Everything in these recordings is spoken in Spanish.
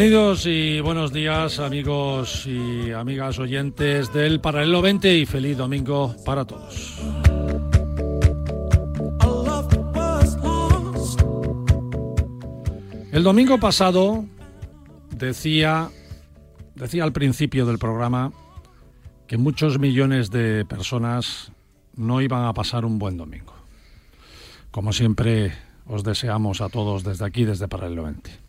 Bienvenidos y buenos días amigos y amigas oyentes del Paralelo 20 y feliz domingo para todos. El domingo pasado decía, decía al principio del programa que muchos millones de personas no iban a pasar un buen domingo. Como siempre os deseamos a todos desde aquí, desde Paralelo 20.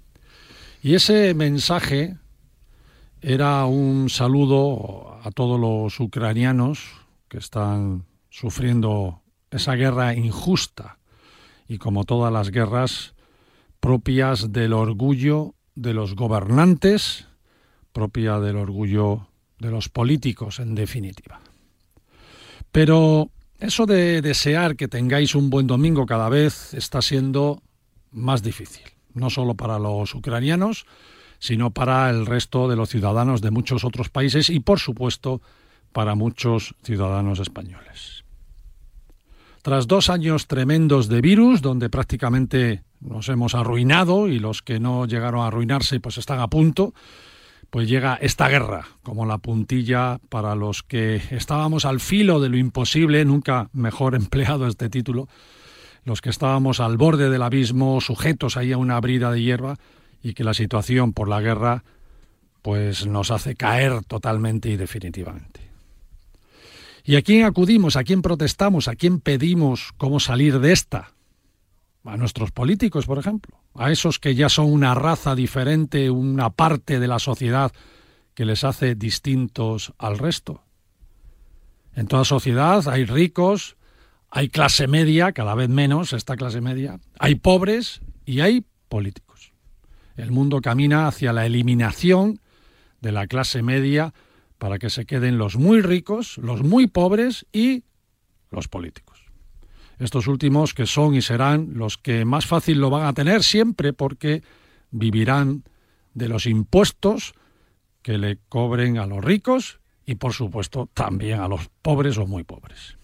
Y ese mensaje era un saludo a todos los ucranianos que están sufriendo esa guerra injusta y como todas las guerras propias del orgullo de los gobernantes, propia del orgullo de los políticos en definitiva. Pero eso de desear que tengáis un buen domingo cada vez está siendo más difícil no solo para los ucranianos, sino para el resto de los ciudadanos de muchos otros países y, por supuesto, para muchos ciudadanos españoles. Tras dos años tremendos de virus, donde prácticamente nos hemos arruinado y los que no llegaron a arruinarse pues están a punto, pues llega esta guerra como la puntilla para los que estábamos al filo de lo imposible, nunca mejor empleado este título, los que estábamos al borde del abismo, sujetos ahí a una brida de hierba, y que la situación por la guerra pues nos hace caer totalmente y definitivamente. ¿Y a quién acudimos? ¿A quién protestamos? ¿A quién pedimos cómo salir de esta? A nuestros políticos, por ejemplo, a esos que ya son una raza diferente, una parte de la sociedad que les hace distintos al resto. En toda sociedad hay ricos, hay clase media, cada vez menos esta clase media, hay pobres y hay políticos. El mundo camina hacia la eliminación de la clase media para que se queden los muy ricos, los muy pobres y los políticos. Estos últimos que son y serán los que más fácil lo van a tener siempre porque vivirán de los impuestos que le cobren a los ricos y por supuesto también a los pobres o muy pobres.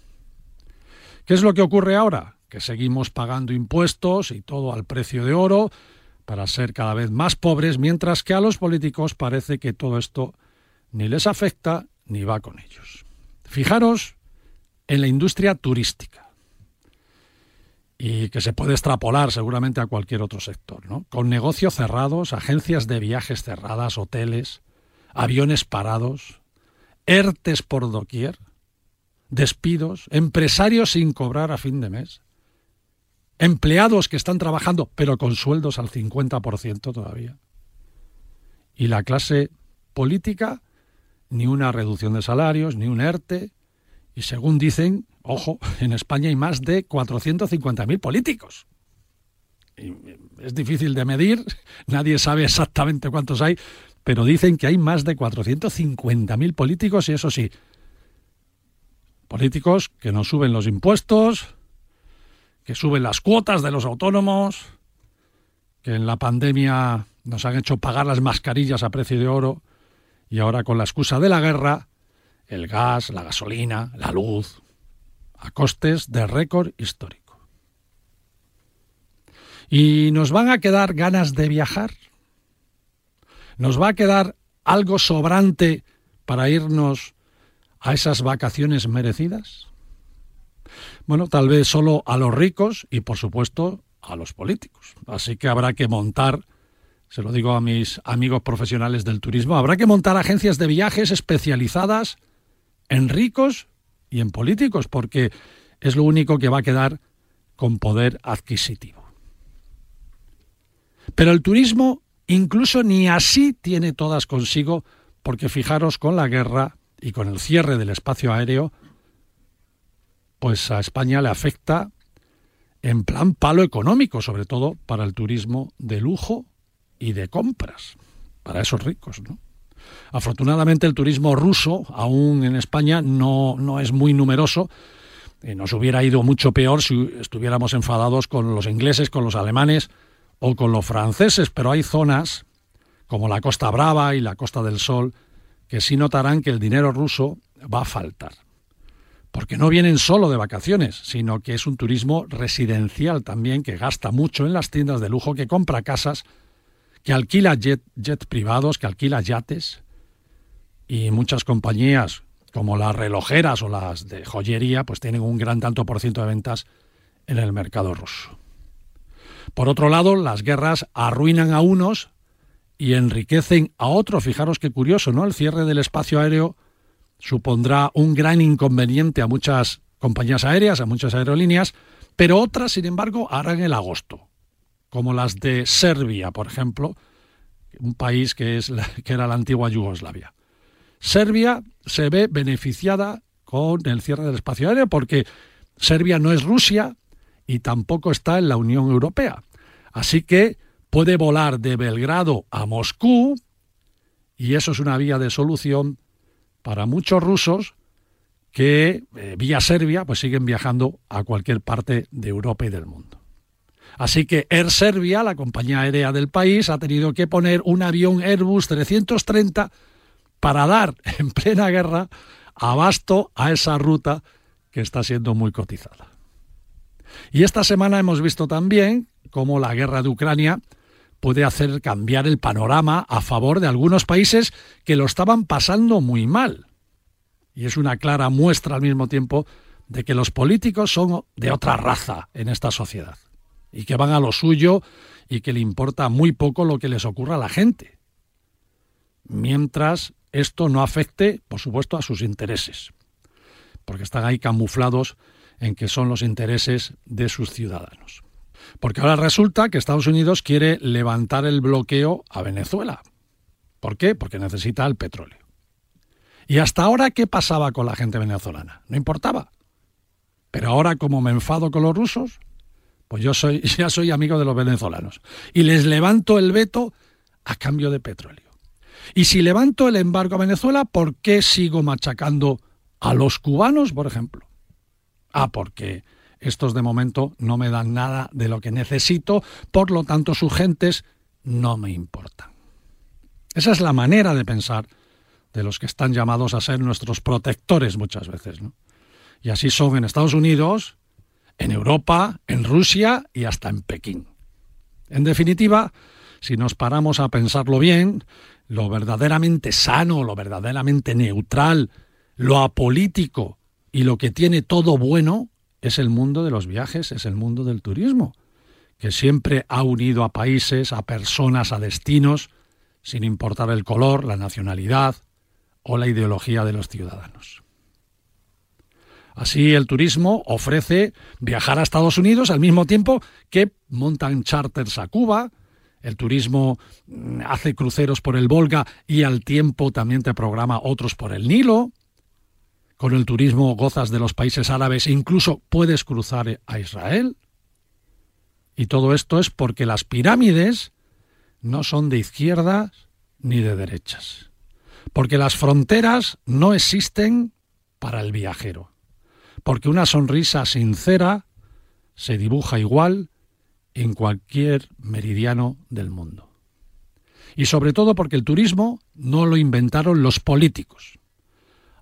¿Qué es lo que ocurre ahora? Que seguimos pagando impuestos y todo al precio de oro para ser cada vez más pobres, mientras que a los políticos parece que todo esto ni les afecta ni va con ellos. Fijaros en la industria turística y que se puede extrapolar seguramente a cualquier otro sector, ¿no? Con negocios cerrados, agencias de viajes cerradas, hoteles, aviones parados, ERTES por doquier, despidos, empresarios sin cobrar a fin de mes, empleados que están trabajando pero con sueldos al 50% todavía. Y la clase política, ni una reducción de salarios, ni un ERTE, y según dicen, ojo, en España hay más de 450.000 políticos. es difícil de medir, nadie sabe exactamente cuántos hay, pero dicen que hay más de 450.000 políticos y eso sí, Políticos que nos suben los impuestos, que suben las cuotas de los autónomos, que en la pandemia nos han hecho pagar las mascarillas a precio de oro y ahora con la excusa de la guerra, el gas, la gasolina, la luz, a costes de récord histórico. ¿Y nos van a quedar ganas de viajar? ¿Nos va a quedar algo sobrante para irnos a esas vacaciones merecidas? Bueno, tal vez solo a los ricos y por supuesto a los políticos. Así que habrá que montar, se lo digo a mis amigos profesionales del turismo, habrá que montar agencias de viajes especializadas en ricos y en políticos, porque es lo único que va a quedar con poder adquisitivo. Pero el turismo incluso ni así tiene todas consigo, porque fijaros con la guerra y con el cierre del espacio aéreo, pues a España le afecta en plan palo económico, sobre todo para el turismo de lujo y de compras, para esos ricos, ¿no? Afortunadamente el turismo ruso, aún en España, no, no es muy numeroso. Eh, nos hubiera ido mucho peor si estuviéramos enfadados con los ingleses, con los alemanes o con los franceses, pero hay zonas como la Costa Brava y la Costa del Sol que sí notarán que el dinero ruso va a faltar. Porque no vienen solo de vacaciones, sino que es un turismo residencial también que gasta mucho en las tiendas de lujo, que compra casas, que alquila jet, privados, que alquila yates y muchas compañías como las relojeras o las de joyería pues tienen un gran tanto por ciento de ventas en el mercado ruso. Por otro lado, las guerras arruinan a unos y enriquecen a otros. Fijaros qué curioso, ¿no? El cierre del espacio aéreo supondrá un gran inconveniente a muchas compañías aéreas, a muchas aerolíneas, pero otras, sin embargo, harán el agosto, como las de Serbia, por ejemplo, un país que, es que era la antigua Yugoslavia. Serbia se ve beneficiada con el cierre del espacio aéreo porque Serbia no es Rusia y tampoco está en la Unión Europea. Así que puede volar de Belgrado a Moscú y eso es una vía de solución para muchos rusos que eh, vía Serbia pues siguen viajando a cualquier parte de Europa y del mundo. Así que Air Serbia, la compañía aérea del país, ha tenido que poner un avión Airbus 330 para dar en plena guerra abasto a esa ruta que está siendo muy cotizada. Y esta semana hemos visto también cómo la guerra de Ucrania puede hacer cambiar el panorama a favor de algunos países que lo estaban pasando muy mal. Y es una clara muestra al mismo tiempo de que los políticos son de otra raza en esta sociedad y que van a lo suyo y que le importa muy poco lo que les ocurra a la gente. Mientras esto no afecte, por supuesto, a sus intereses, porque están ahí camuflados en que son los intereses de sus ciudadanos. Porque ahora resulta que Estados Unidos quiere levantar el bloqueo a Venezuela. ¿Por qué? Porque necesita el petróleo. ¿Y hasta ahora qué pasaba con la gente venezolana? No importaba. Pero ahora como me enfado con los rusos, pues yo soy, ya soy amigo de los venezolanos. Y les levanto el veto a cambio de petróleo. Y si levanto el embargo a Venezuela, ¿por qué sigo machacando a los cubanos, por ejemplo? Ah, porque estos de momento no me dan nada de lo que necesito, por lo tanto sus gentes no me importan. Esa es la manera de pensar de los que están llamados a ser nuestros protectores muchas veces. ¿no? Y así son en Estados Unidos, en Europa, en Rusia y hasta en Pekín. En definitiva, si nos paramos a pensarlo bien, lo verdaderamente sano, lo verdaderamente neutral, lo apolítico y lo que tiene todo bueno es el mundo de los viajes, es el mundo del turismo, que siempre ha unido a países, a personas, a destinos, sin importar el color, la nacionalidad o la ideología de los ciudadanos. Así el turismo ofrece viajar a Estados Unidos al mismo tiempo que montan charters a Cuba, el turismo mm, hace cruceros por el Volga y al tiempo también te programa otros por el Nilo. Con el turismo gozas de los países árabes e incluso puedes cruzar a Israel. Y todo esto es porque las pirámides no son de izquierdas ni de derechas. Porque las fronteras no existen para el viajero. Porque una sonrisa sincera se dibuja igual en cualquier meridiano del mundo. Y sobre todo porque el turismo no lo inventaron los políticos,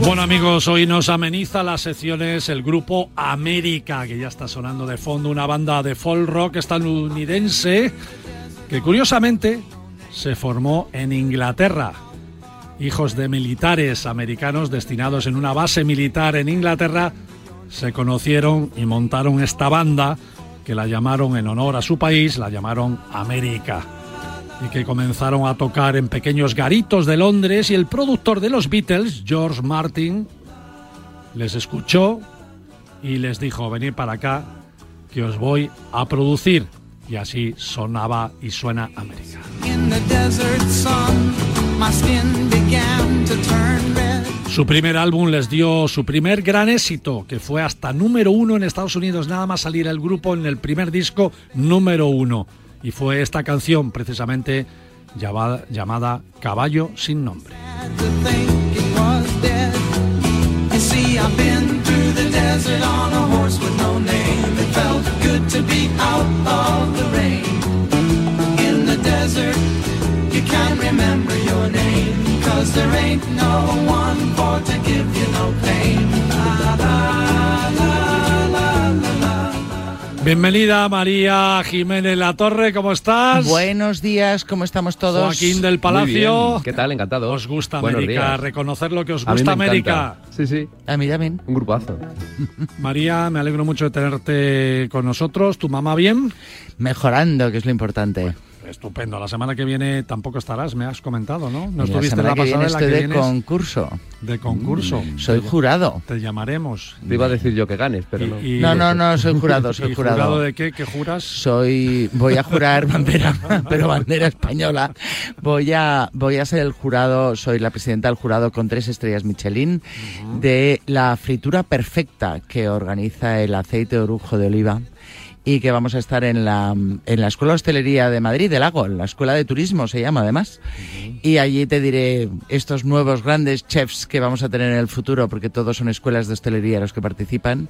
Bueno amigos, hoy nos ameniza las secciones el grupo América, que ya está sonando de fondo, una banda de folk rock estadounidense que curiosamente se formó en Inglaterra. Hijos de militares americanos destinados en una base militar en Inglaterra, se conocieron y montaron esta banda que la llamaron en honor a su país, la llamaron América. Y que comenzaron a tocar en pequeños garitos de Londres y el productor de los Beatles, George Martin, les escuchó y les dijo, venid para acá, que os voy a producir. Y así sonaba y suena América. Su primer álbum les dio su primer gran éxito, que fue hasta número uno en Estados Unidos, nada más salir el grupo en el primer disco número uno. Y fue esta canción, precisamente llamada, Caballo sin nombre. Bienvenida María Jiménez La Torre, ¿cómo estás? Buenos días, ¿cómo estamos todos? Joaquín del Palacio. ¿Qué tal? Encantado. ¿Os gusta América? Reconocer lo que os gusta América. Sí, sí. A mí también. Un grupazo. María, me alegro mucho de tenerte con nosotros. ¿Tu mamá bien? Mejorando, que es lo importante. Estupendo. La semana que viene tampoco estarás, me has comentado, ¿no? No estuviste la, la que viene estoy de concurso. De concurso. Mm, soy jurado. Te llamaremos. Te iba a decir yo que ganes, pero no. no, no, no, soy jurado, soy ¿Y jurado. jurado de qué? ¿Qué juras? Soy, voy a jurar bandera, pero bandera española. Voy a, voy a ser el jurado, soy la presidenta del jurado con tres estrellas Michelin de la fritura perfecta que organiza el aceite de orujo de oliva y que vamos a estar en la, en la Escuela de Hostelería de Madrid, del Lago, en la Escuela de Turismo se llama además. Y allí te diré estos nuevos grandes chefs que vamos a tener en el futuro, porque todos son escuelas de hostelería los que participan,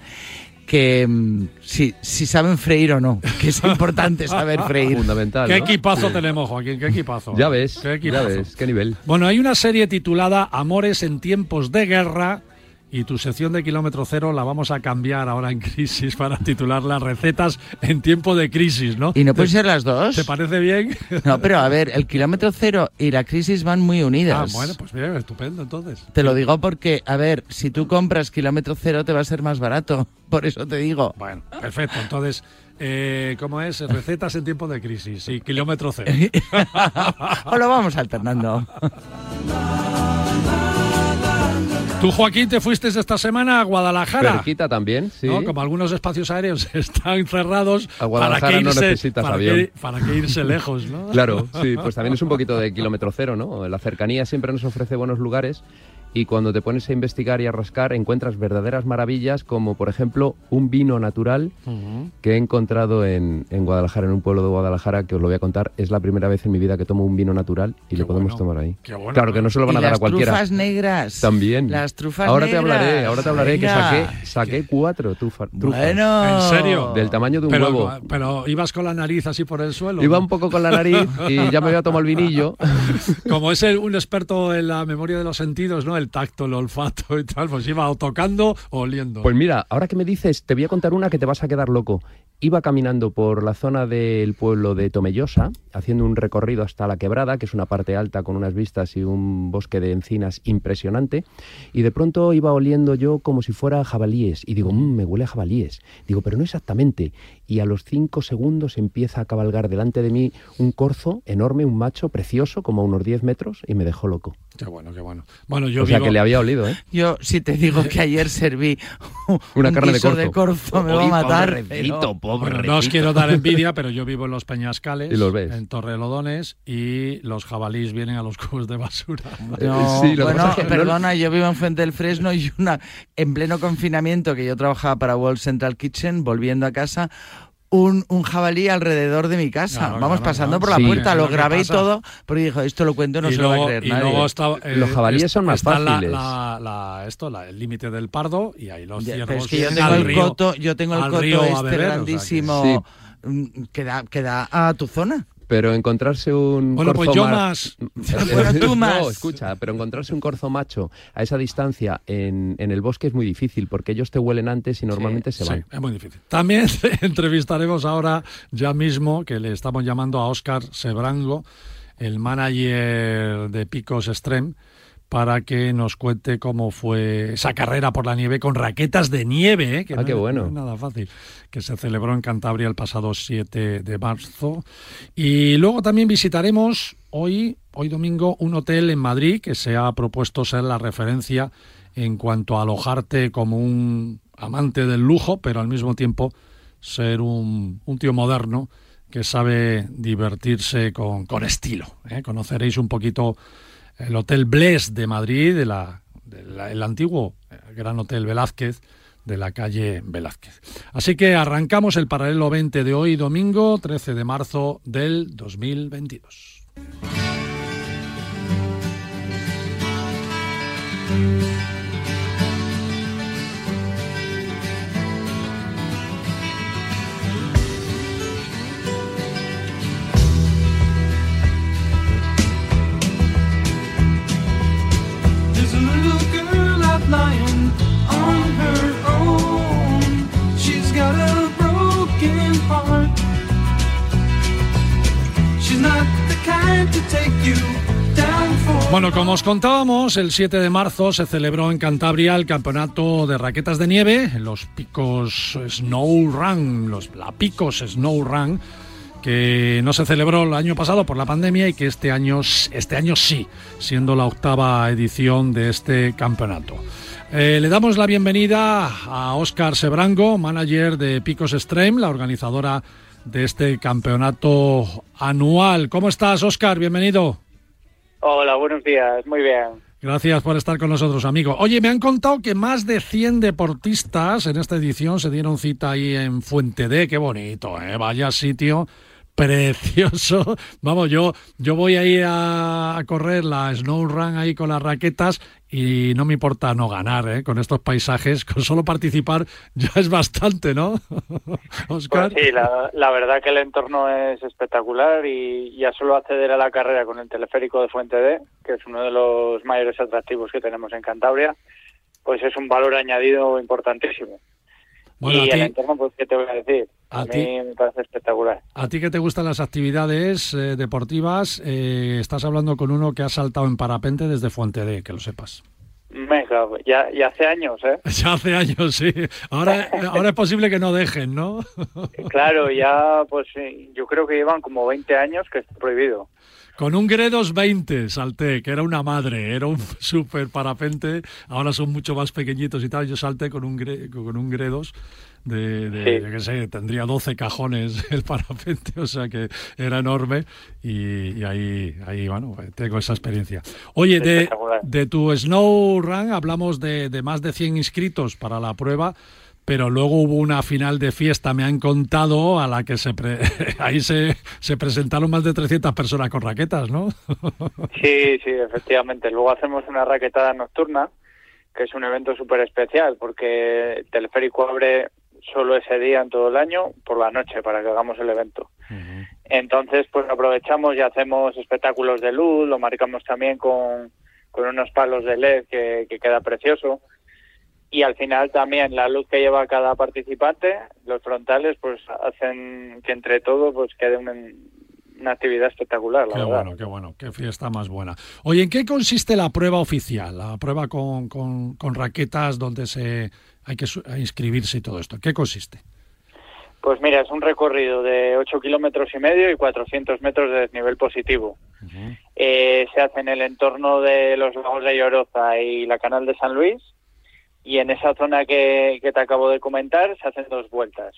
que mm, si, si saben freír o no, que es importante saber freír. Fundamental. ¿Qué equipazo tenemos, Joaquín? ¿Qué equipazo? Ya ves, ¿Qué ya ves, qué nivel. Bueno, hay una serie titulada Amores en tiempos de guerra y tu sección de kilómetro cero la vamos a cambiar ahora en crisis para titularla Recetas en tiempo de crisis, ¿no? ¿Y no pueden ¿Te- ser las dos? ¿Te parece bien? No, pero a ver, el kilómetro cero y la crisis van muy Ah, unidas. bueno, pues bien, estupendo entonces. Te lo digo porque, a ver, si tú compras kilómetro cero te va a ser más barato. Por eso te digo. Bueno, perfecto. Entonces, eh, ¿cómo es? Recetas en tiempo de crisis y kilómetro cero. o lo vamos alternando. Tú, Joaquín, te fuiste esta semana a Guadalajara. Cerquita también, sí. ¿no? Como algunos espacios aéreos están cerrados, A Guadalajara ¿para qué no necesitas para avión. para qué irse lejos, ¿no? Claro, sí, pues también es un poquito de kilómetro cero, ¿no? La cercanía siempre nos ofrece buenos lugares y cuando te pones a investigar y a rascar encuentras verdaderas maravillas como por ejemplo un vino natural que he encontrado en, en Guadalajara, en un pueblo de Guadalajara que os lo voy a contar. Es la primera vez en mi vida que tomo un vino natural y Qué lo podemos bueno, tomar ahí. qué bueno. claro que no se lo van a dar las a cualquiera. trufas negras. También. Las trufas ahora negras. te hablaré, ahora te hablaré que Venga. saqué, saqué cuatro tufa- trufas. Bueno. ¿En serio? Del tamaño de un pero, huevo. pero ibas con la nariz así por el suelo. Iba ¿no? un poco con la nariz y ya me había tomado el vinillo. Como es el- un experto en la memoria de los sentidos, ¿no? El tacto, el olfato y tal, pues iba tocando o oliendo. Pues mira, ahora que me dices, te voy a contar una que te vas a quedar loco. Iba caminando por la zona del pueblo de Tomellosa, haciendo un recorrido hasta la quebrada, que es una parte alta con unas vistas y un bosque de encinas impresionante, y de pronto iba oliendo yo como si fuera jabalíes, y digo, "Mm, me huele a jabalíes. Digo, pero no exactamente. Y a los cinco segundos empieza a cabalgar delante de mí un corzo enorme, un macho precioso, como a unos 10 metros, y me dejó loco. Qué bueno, qué bueno. Bueno, yo o sea vivo- que le había olido, ¿eh? Yo, si te digo que ayer serví Una un carne de corzo. corzo, me va a matar. pobrecito, pero- Bueno, no os quiero dar envidia, pero yo vivo en los Peñascales, Y los ves. en Torrelodones, y los jabalíes vienen a los cubos de basura. No, Sí, bueno, que perdona, yo vivo en Fuente del Fresno y una en pleno confinamiento que yo trabajaba para Wall Central Kitchen, volviendo a casa, un, un jabalí alrededor de mi casa. Vamos pasando por la Sí. puerta, lo grabé y todo, porque dijo, esto lo cuento, no y se luego, lo va a creer y nadie. luego está, eh, Los jabalíes son más está fáciles. La, la- esto, la- el límite del pardo, y ahí los Ya, ciervos pero es que yo tengo al el río- coto, yo tengo el coto este beber, o sea que- grandísimo que, da, que da a tu zona. Pero encontrarse un Bueno, corzo pues yo ma- más. Bueno, tú más. No, escucha, pero encontrarse un corzo macho a esa distancia en, en el bosque es muy difícil porque ellos te huelen antes y normalmente se Sí, van. es muy difícil. También entrevistaremos ahora, ya mismo, que le estamos llamando a Óscar Sebrango, el manager de Picos Extreme, para que nos cuente cómo fue esa carrera por la nieve con raquetas de nieve, ¿eh? que ah, qué bueno. nada fácil, que se celebró en Cantabria el pasado 7 de marzo. Y luego también visitaremos hoy, hoy domingo, un hotel en Madrid que se ha propuesto ser la referencia en cuanto a alojarte como un amante del lujo, pero al mismo tiempo ser un, un tío moderno que sabe divertirse con, con estilo. ¿eh? Conoceréis un poquito el Hotel Bles de Madrid, de la, el antiguo eh, Gran Hotel Velázquez de la calle Velázquez. Así que arrancamos el paralelo 20 de hoy, domingo 13 de marzo del 2022. Bueno, como os contábamos, el 7 de marzo se celebró en Cantabria el campeonato de raquetas de nieve, los picos Snow Run, los la picos Snow Run, que no se celebró el año pasado por la pandemia y que este año, este año sí, siendo la octava edición de este campeonato. Eh, le damos la bienvenida a Óscar Sebrango, manager de Picos Extreme, la organizadora de este campeonato anual. ¿Cómo estás, Óscar? Bienvenido. Hola, buenos días. Muy bien. Gracias por estar con nosotros, amigo. Oye, me han contado que más de 100 deportistas en esta edición se dieron cita ahí en Fuente D. Qué bonito, ¿eh? Vaya sitio precioso. Vamos, yo, yo voy ahí a, a correr la Snow Run ahí con las raquetas y no me importa no ganar ¿eh? con estos paisajes, con solo participar ya es bastante, ¿no? Oscar. Pues sí, la, verdad que el entorno es espectacular y ya solo acceder a la carrera con el teleférico de Fuente D, que es uno de los mayores atractivos que tenemos en Cantabria, pues es un valor añadido importantísimo y el entorno, pues, ¿qué te voy a decir? A, mí me parece espectacular. A ti que te gustan las actividades eh, deportivas, eh, estás hablando con uno que ha saltado en parapente desde Fuente D, que lo sepas. Ya, ya hace años, ¿eh? Ya hace años, sí. Ahora, ahora es posible que no dejen, ¿no? claro, ya, pues yo creo que llevan como 20 años que está prohibido. Con un Gredos 20 salté, que era una madre, era un súper parapente. Ahora son mucho más pequeñitos y tal. Yo salté con un, con un Gredos de, de que sé, tendría 12 cajones el parapente, o sea que era enorme y, ahí, ahí, bueno, tengo esa experiencia. Oye, de, de tu Snow Run hablamos de, de más de 100 inscritos para la prueba pero luego hubo una final de fiesta, me han contado, a la que se ahí se, se presentaron más de 300 personas con raquetas, ¿no? sí, sí, efectivamente. Luego hacemos una raquetada nocturna, que es un evento súper especial, porque el teleférico abre solo ese día en todo el año, por la noche, para que hagamos el evento. Entonces, pues aprovechamos y hacemos espectáculos de luz, lo marcamos también con, con unos palos de LED que, que queda precioso y al final también la luz que lleva cada participante, los frontales, pues hacen que entre todo pues quede una, actividad espectacular. qué bueno, qué bueno, qué fiesta más buena. Oye, ¿en qué consiste la prueba oficial? La prueba con, con, con raquetas donde se hay que inscribirse y todo esto. ¿Qué consiste? Pues mira, es un recorrido de 8 kilómetros y medio y 400 metros de desnivel positivo. Eh, se hace en el entorno de los lagos de Lloroza y la canal de San Luis y en esa zona que, te acabo de comentar se hacen dos vueltas.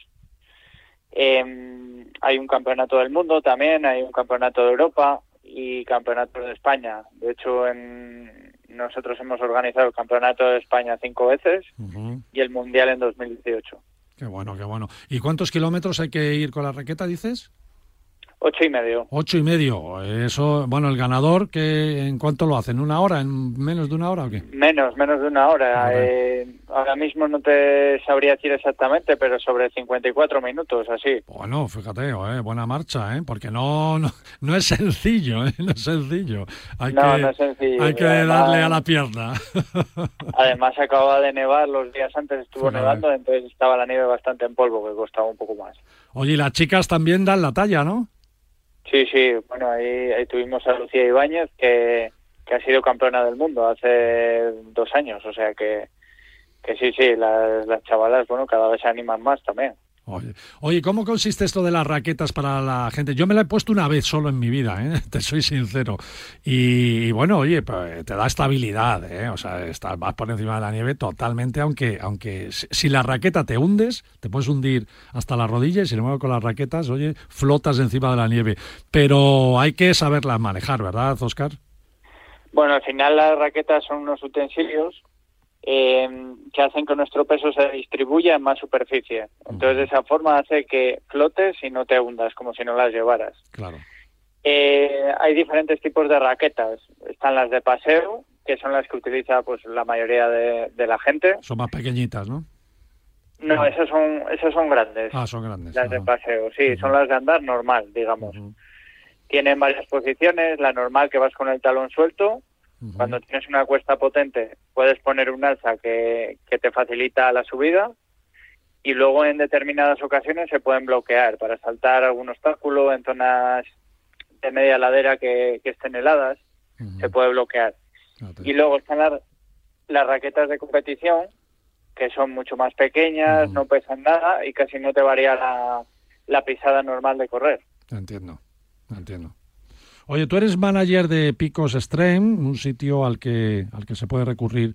Em, hay un campeonato del mundo también, hay un campeonato de Europa y campeonato de España. De hecho, en, nosotros hemos organizado el campeonato de España cinco veces y el mundial en 2018. Qué bueno, qué bueno. ¿Y cuántos kilómetros hay que ir con la raqueta, dices? Ocho y medio. Ocho y medio. Eso, bueno, el ganador, que ¿en cuánto lo hace? ¿En una hora? ¿En menos de una hora o qué? Menos, menos de una hora. Eh, ahora mismo no te sabría decir exactamente, pero sobre 54 minutos, así. Bueno, fíjate, eh, buena marcha, ¿eh? Porque no, no, es sencillo, ¿eh? No es sencillo. Hay no, que, no es sencillo. Hay que darle a la pierna. además, acababa de nevar, los días antes estuvo nevando, entonces estaba la nieve bastante en polvo, que costaba un poco más. Oye, y las chicas también dan la talla, ¿no? Sí, sí, bueno, ahí, ahí tuvimos a Lucía Ibáñez, que, que ha sido campeona del mundo hace dos años, o sea que, que sí, sí, las, las chavalas, bueno, cada vez se animan más también. Oye, oye, ¿cómo consiste esto de las raquetas para la gente? Yo me la he puesto una vez solo en mi vida, ¿eh? te soy sincero. Y, bueno, oye, pues, te da estabilidad, ¿eh? o sea, estás, vas por encima de la nieve totalmente, aunque, aunque si la raqueta te hundes, te puedes hundir hasta las rodillas y sin embargo con las raquetas, oye, flotas encima de la nieve. Pero hay que saberlas manejar, ¿verdad, Oscar? Bueno, al final las raquetas son unos utensilios eh, que hacen que nuestro peso se distribuya en más superficie. Entonces, de esa forma hace que flotes y no te hundas, como si no las llevaras. Claro. Eh, hay diferentes tipos de raquetas. Están las de paseo, que son las que utiliza pues la mayoría de, de la gente. Son más pequeñitas, ¿no? No, esas son, esas son grandes. Ah, son grandes. Las de paseo, sí, son las de andar normal, digamos. Tienen varias posiciones, la normal que vas con el talón suelto, Cuando tienes una cuesta potente, puedes poner un alza que, que te facilita la subida y luego en determinadas ocasiones se pueden bloquear para saltar algún obstáculo en zonas de media ladera que, que estén heladas, se puede bloquear. Fíjate. Y luego están las, las raquetas de competición, que son mucho más pequeñas, no pesan nada y casi no te varía la, la pisada normal de correr. Entiendo, entiendo. Oye, tú eres manager de Picos Extreme, un sitio al que, al que se puede recurrir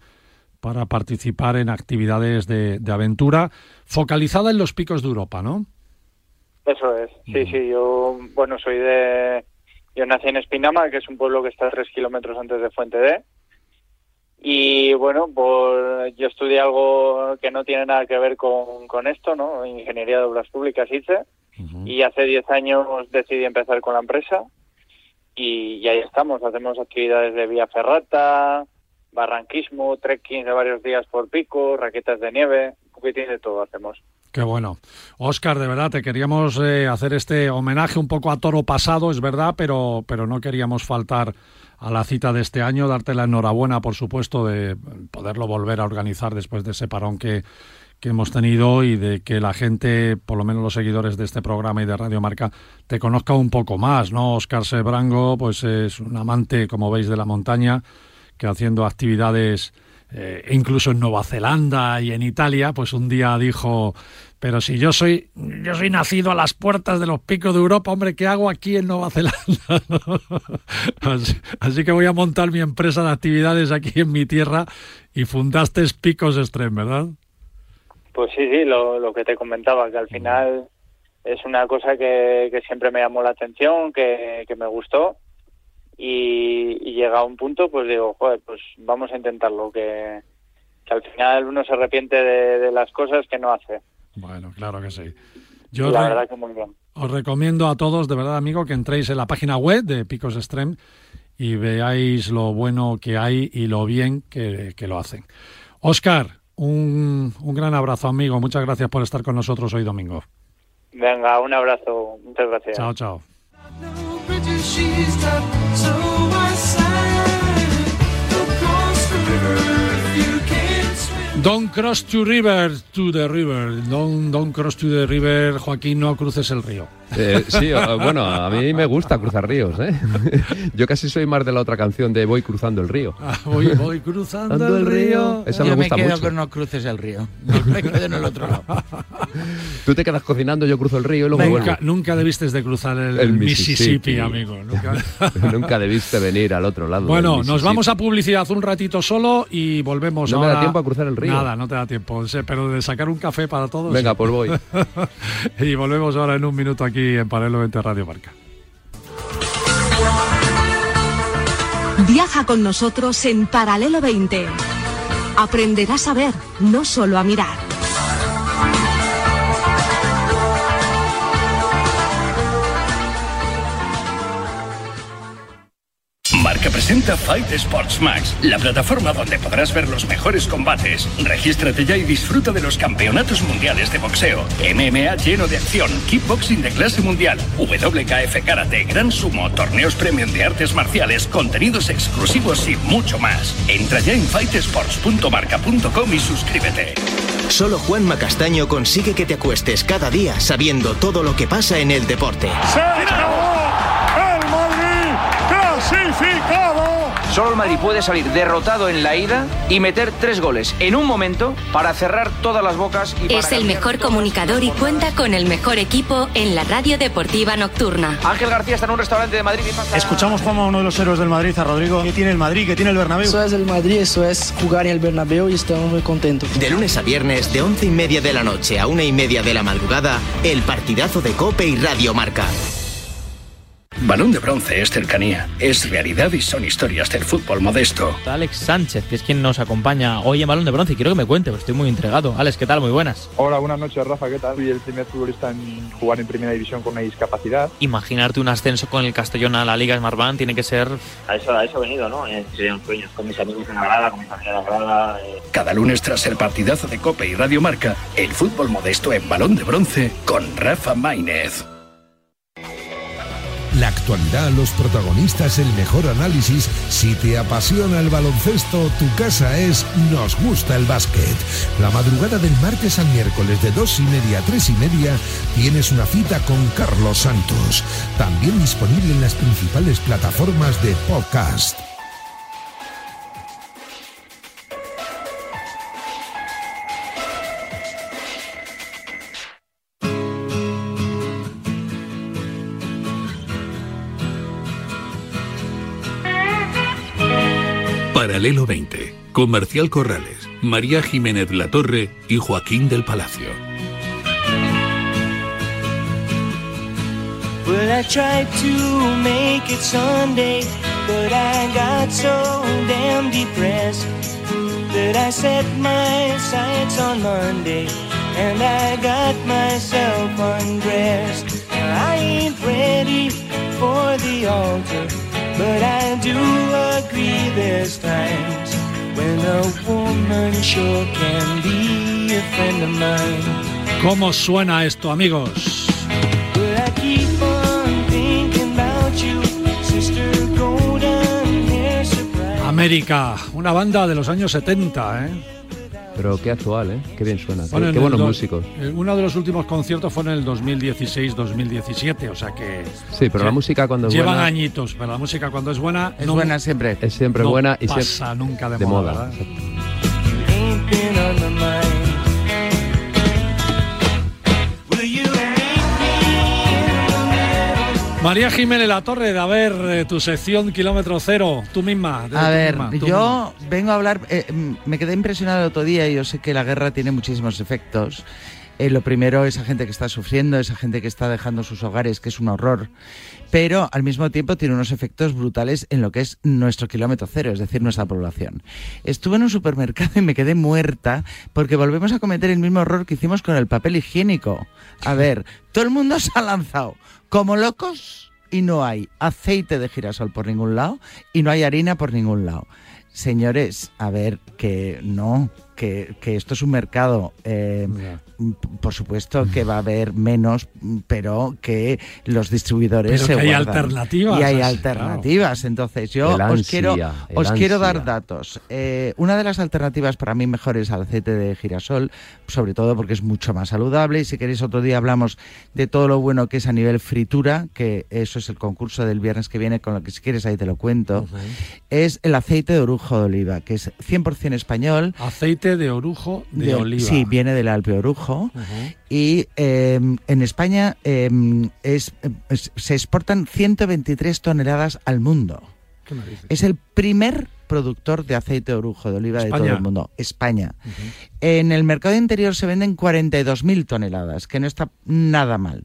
para participar en actividades de, de aventura, focalizada en los picos de Europa, ¿no? Eso es, sí, Ujú. sí, yo, bueno, soy de, yo nací en Espinama, que es un pueblo que está a tres kilómetros antes de Fuente D, y bueno, pues yo estudié algo que no tiene nada que ver con, con esto, ¿no? Ingeniería de Obras Públicas hice, Ujú. y hace 10 años decidí empezar con la empresa, y, y ahí estamos, hacemos actividades de vía ferrata, barranquismo, trekking de varios días por pico, raquetas de nieve, un poquitín de todo hacemos. Qué bueno. Oscar, de verdad, te queríamos eh, hacer este homenaje un poco a toro pasado, es verdad, pero, pero no queríamos faltar a la cita de este año, darte la enhorabuena, por supuesto, de poderlo volver a organizar después de ese parón que, que hemos tenido y de que la gente, por lo menos los seguidores de este programa y de Radio Marca, te conozca un poco más, ¿no? Oscar Sebrango, pues es un amante, como veis, de la montaña, que haciendo actividades eh, incluso en Nueva Zelanda y en Italia, pues un día dijo, pero si yo soy, yo soy nacido a las puertas de los picos de Europa, hombre, ¿qué hago aquí en Nueva Zelanda? así, que voy a montar mi empresa de actividades aquí en mi tierra y fundaste Picos Extreme, ¿verdad? Pues sí, sí, lo, lo que te comentaba, que al final es una cosa que, que siempre me llamó la atención, que, que me gustó y, y llega a un punto, pues digo, joder, pues vamos a intentarlo, que, que al final uno se arrepiente de, de las cosas que no hace. Bueno, claro que sí. Yo la verdad que muy bien. Os recomiendo a todos, de verdad, amigo, que entréis en la página web de Picos Extreme y veáis lo bueno que hay y lo bien que, que lo hacen. Oscar, un, un gran abrazo, amigo. Muchas gracias por estar con nosotros hoy domingo. Venga, un abrazo, muchas gracias. Chao, chao. Don't cross to river, to the river. Don't, don't cross to the river, Joaquín, no cruces el río. Eh, sí, bueno, a mí me gusta cruzar ríos, ¿eh? Yo casi soy más de la otra canción de Voy cruzando el río. Ah, voy, voy cruzando Ando el río. Esa me yo me gusta quedo mucho. con no cruces el río. Me quedo en el otro lado. Tú te quedas cocinando, yo cruzo el río y luego Nunca, vuelvo. nunca debiste de cruzar el, El Mississippi, Mississippi. amigo. Nunca. Nunca debiste venir al otro lado. Bueno, nos vamos a publicidad un ratito solo y volvemos No me da ahora. tiempo a cruzar el río. Nada, no te da tiempo. Pero de sacar un café para todos. Venga, pues voy. y volvemos ahora en un minuto aquí en Paralelo 20 Radio Marca. Viaja con nosotros en Paralelo 20. Aprenderás a ver, no solo a mirar. Presenta Fight Sports Max, la plataforma donde podrás ver los mejores combates. Regístrate ya y disfruta de los campeonatos mundiales de boxeo, MMA lleno de acción, kickboxing de clase mundial, WKF Karate, Gran Sumo, torneos premium de artes marciales, contenidos exclusivos y mucho más. Entra ya en fightsports.marca.com y suscríbete. Solo Juanma Castaño consigue que te acuestes cada día sabiendo todo lo que pasa en el deporte. ¡Se Solo el Madrid puede salir derrotado en la ida y meter tres goles en un momento para cerrar todas las bocas y para Es el mejor comunicador y cuenta con el mejor equipo en la radio deportiva nocturna. Ángel García está en un restaurante de Madrid y pasa... Escuchamos como a uno de los héroes del Madrid, a Rodrigo. ¿Qué tiene el Madrid? ¿Qué tiene el Bernabéu? Eso es el Madrid, eso es jugar en el Bernabéu y estamos muy contentos. De lunes a viernes, de once y media de la noche a una y media de la madrugada, el partidazo de Cope y Radio Marca. Balón de bronce es cercanía, es realidad y son historias del fútbol modesto. Alex Sánchez, que es quien nos acompaña hoy en Balón de Bronce y quiero que me cuente, pues estoy muy entregado. Alex, ¿qué tal? Muy buenas. Hola, buenas noches, Rafa, ¿qué tal? Soy el primer futbolista en jugar en primera división con una discapacidad. Imaginarte un ascenso con el Castellón a la Liga Smartbank tiene que ser... A eso, a eso he venido, ¿no? Eh, serían sueños con mis amigos en la grada, con mi familia en la grada. eh. Cada lunes tras el partidazo de Cope y Radio Marca, el fútbol modesto en Balón de bronce con Rafa Maínez. La actualidad, los protagonistas, el mejor análisis. Si te apasiona el baloncesto, tu casa es Nos gusta el básquet. La madrugada del martes al miércoles de dos y media a tres y media tienes una cita con Carlos Santos. También disponible en las principales plataformas de podcast. Paralelo 20, Comercial Corrales, María Jiménez Latorre y Joaquín del Palacio. Well, I tried to make it Sunday, but I got so damn depressed that I set my sights on Monday and I got myself undressed. I ain't ready for the altar, but I do agree there's times when a woman sure can be a friend of mine. ¿Cómo suena esto, amigos? But I keep on thinking about you, sister golden hair surprise. América, una banda de los años 70, ¿eh? Pero qué actual, ¿eh? Qué bien suena. Bueno, qué qué buenos do- músicos. Uno de los últimos conciertos fue en el 2016-2017, o sea que... Sí, pero la música cuando es Llevan buena- añitos, pero la música cuando es buena... Es no- buena siempre. Es siempre no buena y pasa siempre nunca de, de moda, moda. María Jiménez La Torre, de a ver, eh, tu sección Kilómetro Cero, tú misma. A tú ver, misma, tú yo vengo a hablar, eh, mm, me quedé impresionado el otro día y yo sé que la guerra tiene muchísimos efectos. Eh, lo primero, esa gente que está sufriendo, esa gente que está dejando sus hogares, que es un horror. Pero al mismo tiempo tiene unos efectos brutales en lo que es nuestro kilómetro cero, es decir, nuestra población. Estuve en un supermercado y me quedé muerta porque volvemos a cometer el mismo error que hicimos con el papel higiénico. A ver, todo el mundo se ha lanzado como locos y no hay aceite de girasol por ningún lado y no hay harina por ningún lado. Señores, a ver, que no, que, que esto es un mercado, eh, por supuesto que va a haber menos, pero que los distribuidores Pero se que hay alternativas, Y hay alternativas. Entonces, yo El os ansia, quiero, os quiero dar datos. Eh, una de las alternativas para mí mejores al aceite de girasol, sobre todo porque es mucho más saludable. Y si queréis otro día hablamos de todo lo bueno que es a nivel fritura, que eso es el concurso del viernes que viene, con lo que si quieres ahí te lo cuento. Es el aceite de orujo de oliva, que es 100% español. Aceite de orujo de, oliva. Sí, viene del Alpe Orujo. Y eh, en España eh, es- es- se exportan 123 toneladas al mundo. Es el primer productor de aceite de orujo de oliva de todo el mundo, España. En el mercado interior se venden 42.000 toneladas, que no está nada mal.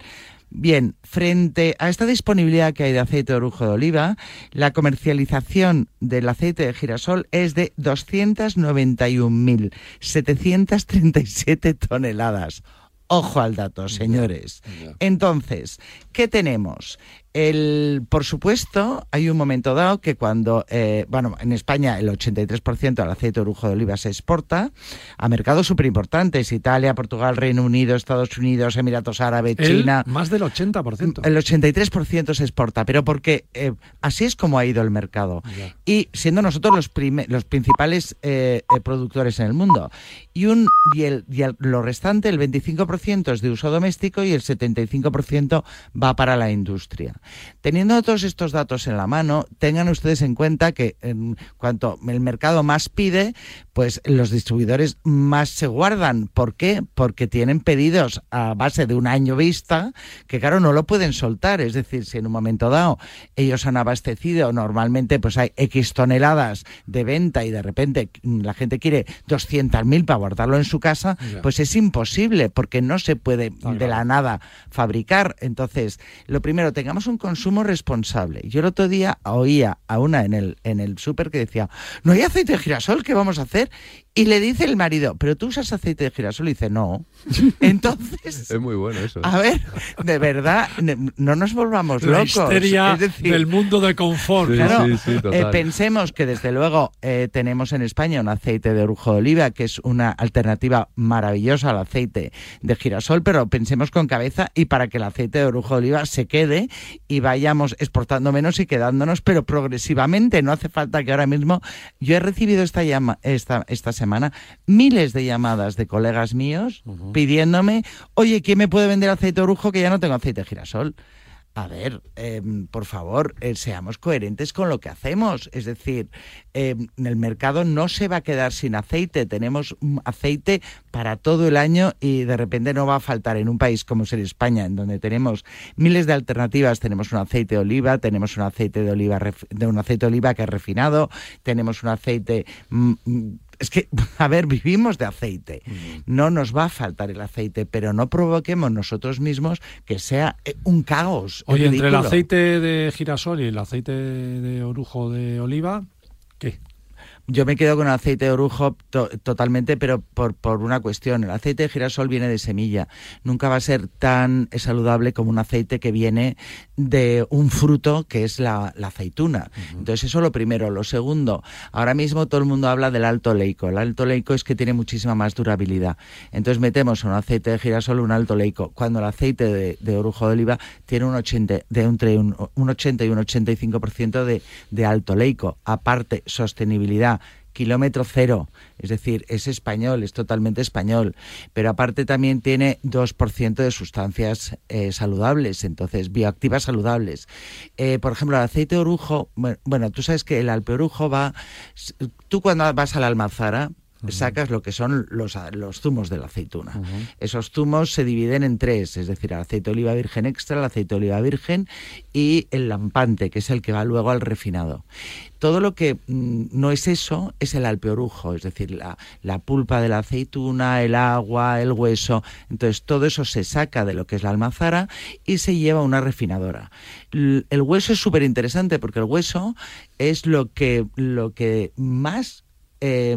Bien, frente a esta disponibilidad que hay de aceite de orujo de oliva, la comercialización del aceite de girasol es de 291.737 toneladas. Ojo al dato, señores. Entonces, ¿qué tenemos? El, por supuesto, hay un momento dado que cuando, eh, bueno, en España el 83% del aceite de orujo de oliva se exporta a mercados súper importantes, Italia, Portugal, Reino Unido, Estados Unidos, Emiratos Árabes, El- China. Más del 80%. El 83% se exporta, pero porque eh, así es como ha ido el mercado. Y siendo nosotros los, los principales eh, eh, productores en el mundo. Y, un, y, el, y el- lo restante, el 25% es de uso doméstico y el 75% va para la industria. Teniendo todos estos datos en la mano, tengan ustedes en cuenta que en cuanto el mercado más pide, pues los distribuidores más se guardan. ¿Por qué? Porque tienen pedidos a base de un año vista que, claro, no lo pueden soltar. Es decir, si en un momento dado ellos han abastecido, normalmente pues hay X toneladas de venta y de repente la gente quiere 200.000 para guardarlo en su casa, pues es imposible porque no se puede de la nada fabricar. Entonces, lo primero, tengamos un consumo responsable. Yo el otro día oía a una en el, en el súper que decía, no hay aceite de girasol, ¿qué vamos a hacer? Y le dice el marido, ¿pero tú usas aceite de girasol? Y dice, no. Entonces, Es muy bueno eso. a ver, de verdad, no nos volvamos La locos. histeria Es decir, del mundo de confort. Claro, sí, sí, total. eh, pensemos que desde luego eh, tenemos en España un aceite de orujo de oliva que es una alternativa maravillosa al aceite de girasol, pero pensemos con cabeza y para que el aceite de orujo de oliva se quede y vayamos exportando menos y quedándonos, pero progresivamente. No hace falta que ahora mismo yo he recibido esta llama, esta esta semana miles de llamadas de colegas míos pidiéndome, oye, ¿quién me puede vender aceite de orujo que ya no tengo aceite de girasol? A ver, em, por favor, eh, seamos coherentes con lo que hacemos. Es decir, em, el mercado no se va a quedar sin aceite. Tenemos aceite para todo el año y de repente no va a faltar en un país como es en España, en donde tenemos miles de alternativas. Tenemos un aceite de oliva, tenemos un aceite de oliva, de un aceite de oliva que es refinado, tenemos un aceite. mm, es que, a ver, vivimos de aceite. No nos va a faltar el aceite, pero no provoquemos nosotros mismos que sea eh, un caos. Oye, entre el aceite de girasol y el aceite de orujo de oliva, ¿qué? Yo me quedo con el aceite de orujo to- totalmente, pero por, por una cuestión. El aceite de girasol viene de semilla. Nunca va a ser tan saludable como un aceite que viene de un fruto que es la, la aceituna. Entonces, eso lo primero. Lo segundo, ahora mismo todo el mundo habla del alto leico. El alto leico es que tiene muchísima más durabilidad. Entonces, metemos en un aceite de girasol un alto leico. Cuando el aceite de, de orujo de oliva tiene un 80, de entre un, un 80 y un 85% de, de alto leico. Aparte, sostenibilidad kilómetro cero, es decir, es español, es totalmente español, pero aparte también tiene 2% de sustancias eh, saludables, entonces bioactivas saludables. Eh, por ejemplo, el aceite de orujo, bueno, tú sabes que el alpeorujo va, tú cuando vas a la almazara, sacas lo que son los, los zumos de la aceituna. Esos zumos se dividen en tres, es decir, el aceite de oliva virgen extra, el aceite de oliva virgen y el lampante, que es el que va luego al refinado. Todo lo que mm, no es eso es el alpeorujo, es decir, la, la pulpa de la aceituna, el agua, el hueso. Entonces, todo eso se saca de lo que es la almazara y se lleva a una refinadora. El hueso es súper interesante porque el hueso es lo que, lo que más eh,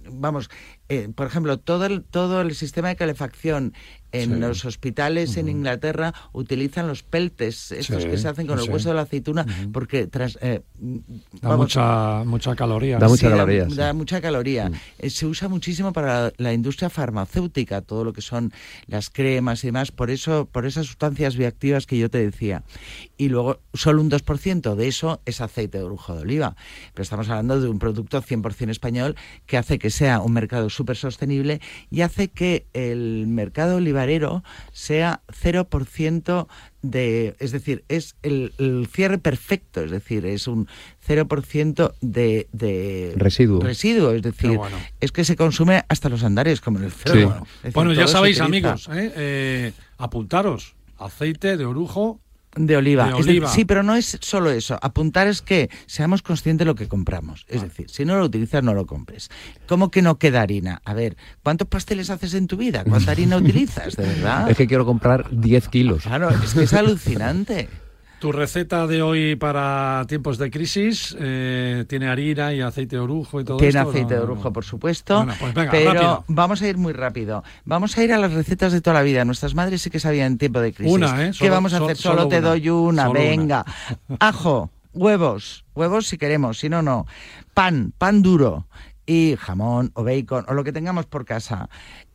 vamos, eh, por ejemplo, todo el, todo el sistema de calefacción en Sí. los hospitales en Inglaterra utilizan los peltes, estos Sí, que se hacen con el hueso de la aceituna, porque tras, eh, Da vamos, mucha, mucha caloría. Da mucha Sí, caloría, sí. da mucha caloría. Eh, se usa muchísimo para la, la industria farmacéutica, todo lo que son las cremas y demás, por eso, por esas sustancias bioactivas que yo te decía. Y luego, solo un 2% de eso es aceite de orujo de oliva. Pero estamos hablando de un producto 100% español que hace que sea un mercado súper sostenible y hace que el mercado olivarero sea 0% de, es decir, es el, el cierre perfecto, es decir, es un 0% de, de Residuo. residuo, es decir, bueno. es que se consume hasta los andares, como en el cerdo. Bueno, Es decir, Bueno, ya sabéis, amigos, ¿eh? Eh, apuntaros. Aceite de orujo De oliva. De decir, sí, pero no es solo eso. Apuntar es que seamos conscientes de lo que compramos. Es decir, si no lo utilizas, no lo compres. ¿Cómo que no queda harina? A ver, ¿cuántos pasteles haces en tu vida? ¿Cuánta harina utilizas? De verdad. Es que quiero comprar 10 kilos. Claro, es que es alucinante. Tu receta de hoy para tiempos de crisis eh, tiene harina y aceite de orujo y todo Tiene esto. aceite No, de orujo, por supuesto. Bueno, pues venga, pero rápido. vamos a ir muy rápido. Vamos a ir a las recetas de toda la vida. Nuestras madres sí que sabían en tiempo de crisis. Una, ¿eh? ¿Qué vamos a hacer? Solo, solo te una. doy una. Solo una. venga. Ajo, huevos. Huevos si queremos, si no, no. Pan, pan duro. Y jamón o bacon o lo que tengamos por casa.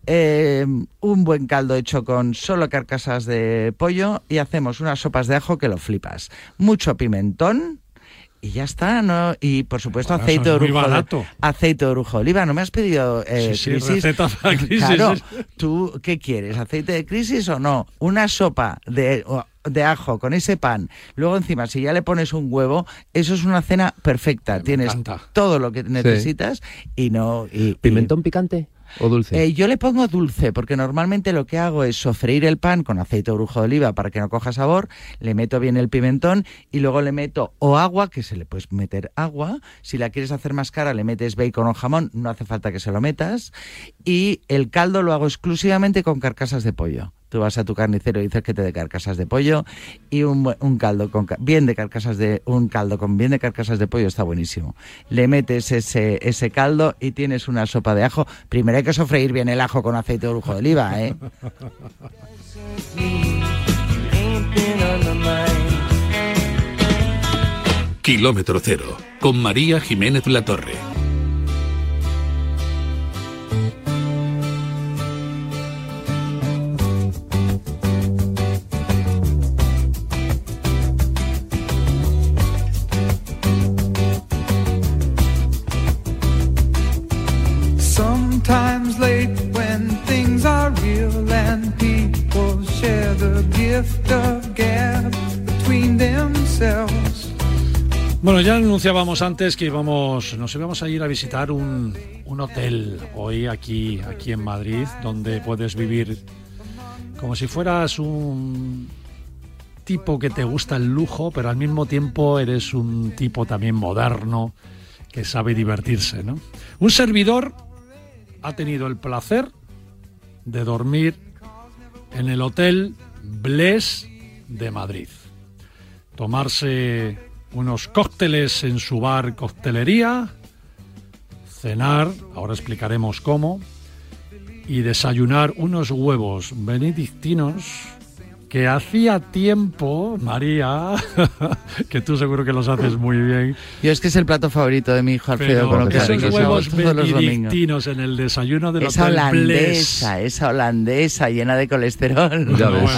Eh, un buen caldo hecho con solo carcasas de pollo y hacemos unas sopas de ajo que lo flipas. Mucho pimentón, y ya está, ¿no? Y por supuesto Bueno, aceite de orujo. aceite de orujo de oliva. ¿No me has pedido eh, Sí, sí, crisis? receta para crisis. Claro, ¿tú qué quieres? ¿Aceite de crisis o no? Una sopa de de ajo con ese pan, luego encima si ya le pones un huevo, eso es una cena perfecta. Tienes encanta. todo lo que necesitas y no... y- y- ¿Pimentón picante o dulce? eh, yo le pongo dulce porque normalmente lo que hago es sofreír el pan con aceite o brujo de oliva para que no coja sabor, le meto bien el pimentón y luego le meto o agua, que se le puedes meter agua, si la quieres hacer más cara le metes bacon o jamón, no hace falta que se lo metas y el caldo lo hago exclusivamente con carcasas de pollo. Tú vas a tu carnicero y dices que te dé carcasas de pollo y un, un caldo con bien de carcasas de un caldo con bien de de pollo está buenísimo. Le metes ese ese caldo y tienes una sopa de ajo. Primero hay que sofreír bien el ajo con aceite o brujo de oliva, ¿eh? Kilómetro cero, con María Jiménez Latorre. Sometimes anunciábamos antes que íbamos, nos íbamos a ir a visitar un, un hotel hoy aquí, aquí en Madrid, donde puedes vivir como si fueras un tipo que te gusta el lujo, pero al mismo tiempo eres un tipo también moderno que sabe divertirse, ¿no? Un servidor ha tenido el placer de dormir en el hotel Bles de Madrid. Tomarse unos cócteles en su bar coctelería, cenar, ahora explicaremos cómo, y desayunar unos huevos benedictinos que hacía tiempo, María, que tú seguro que los haces muy bien, Yo es que es el plato favorito de mi hijo Alfredo, pero con lo que esos huevos benedictinos en el desayuno del Esa Bless. holandesa, esa holandesa llena de colesterol. Ya ves.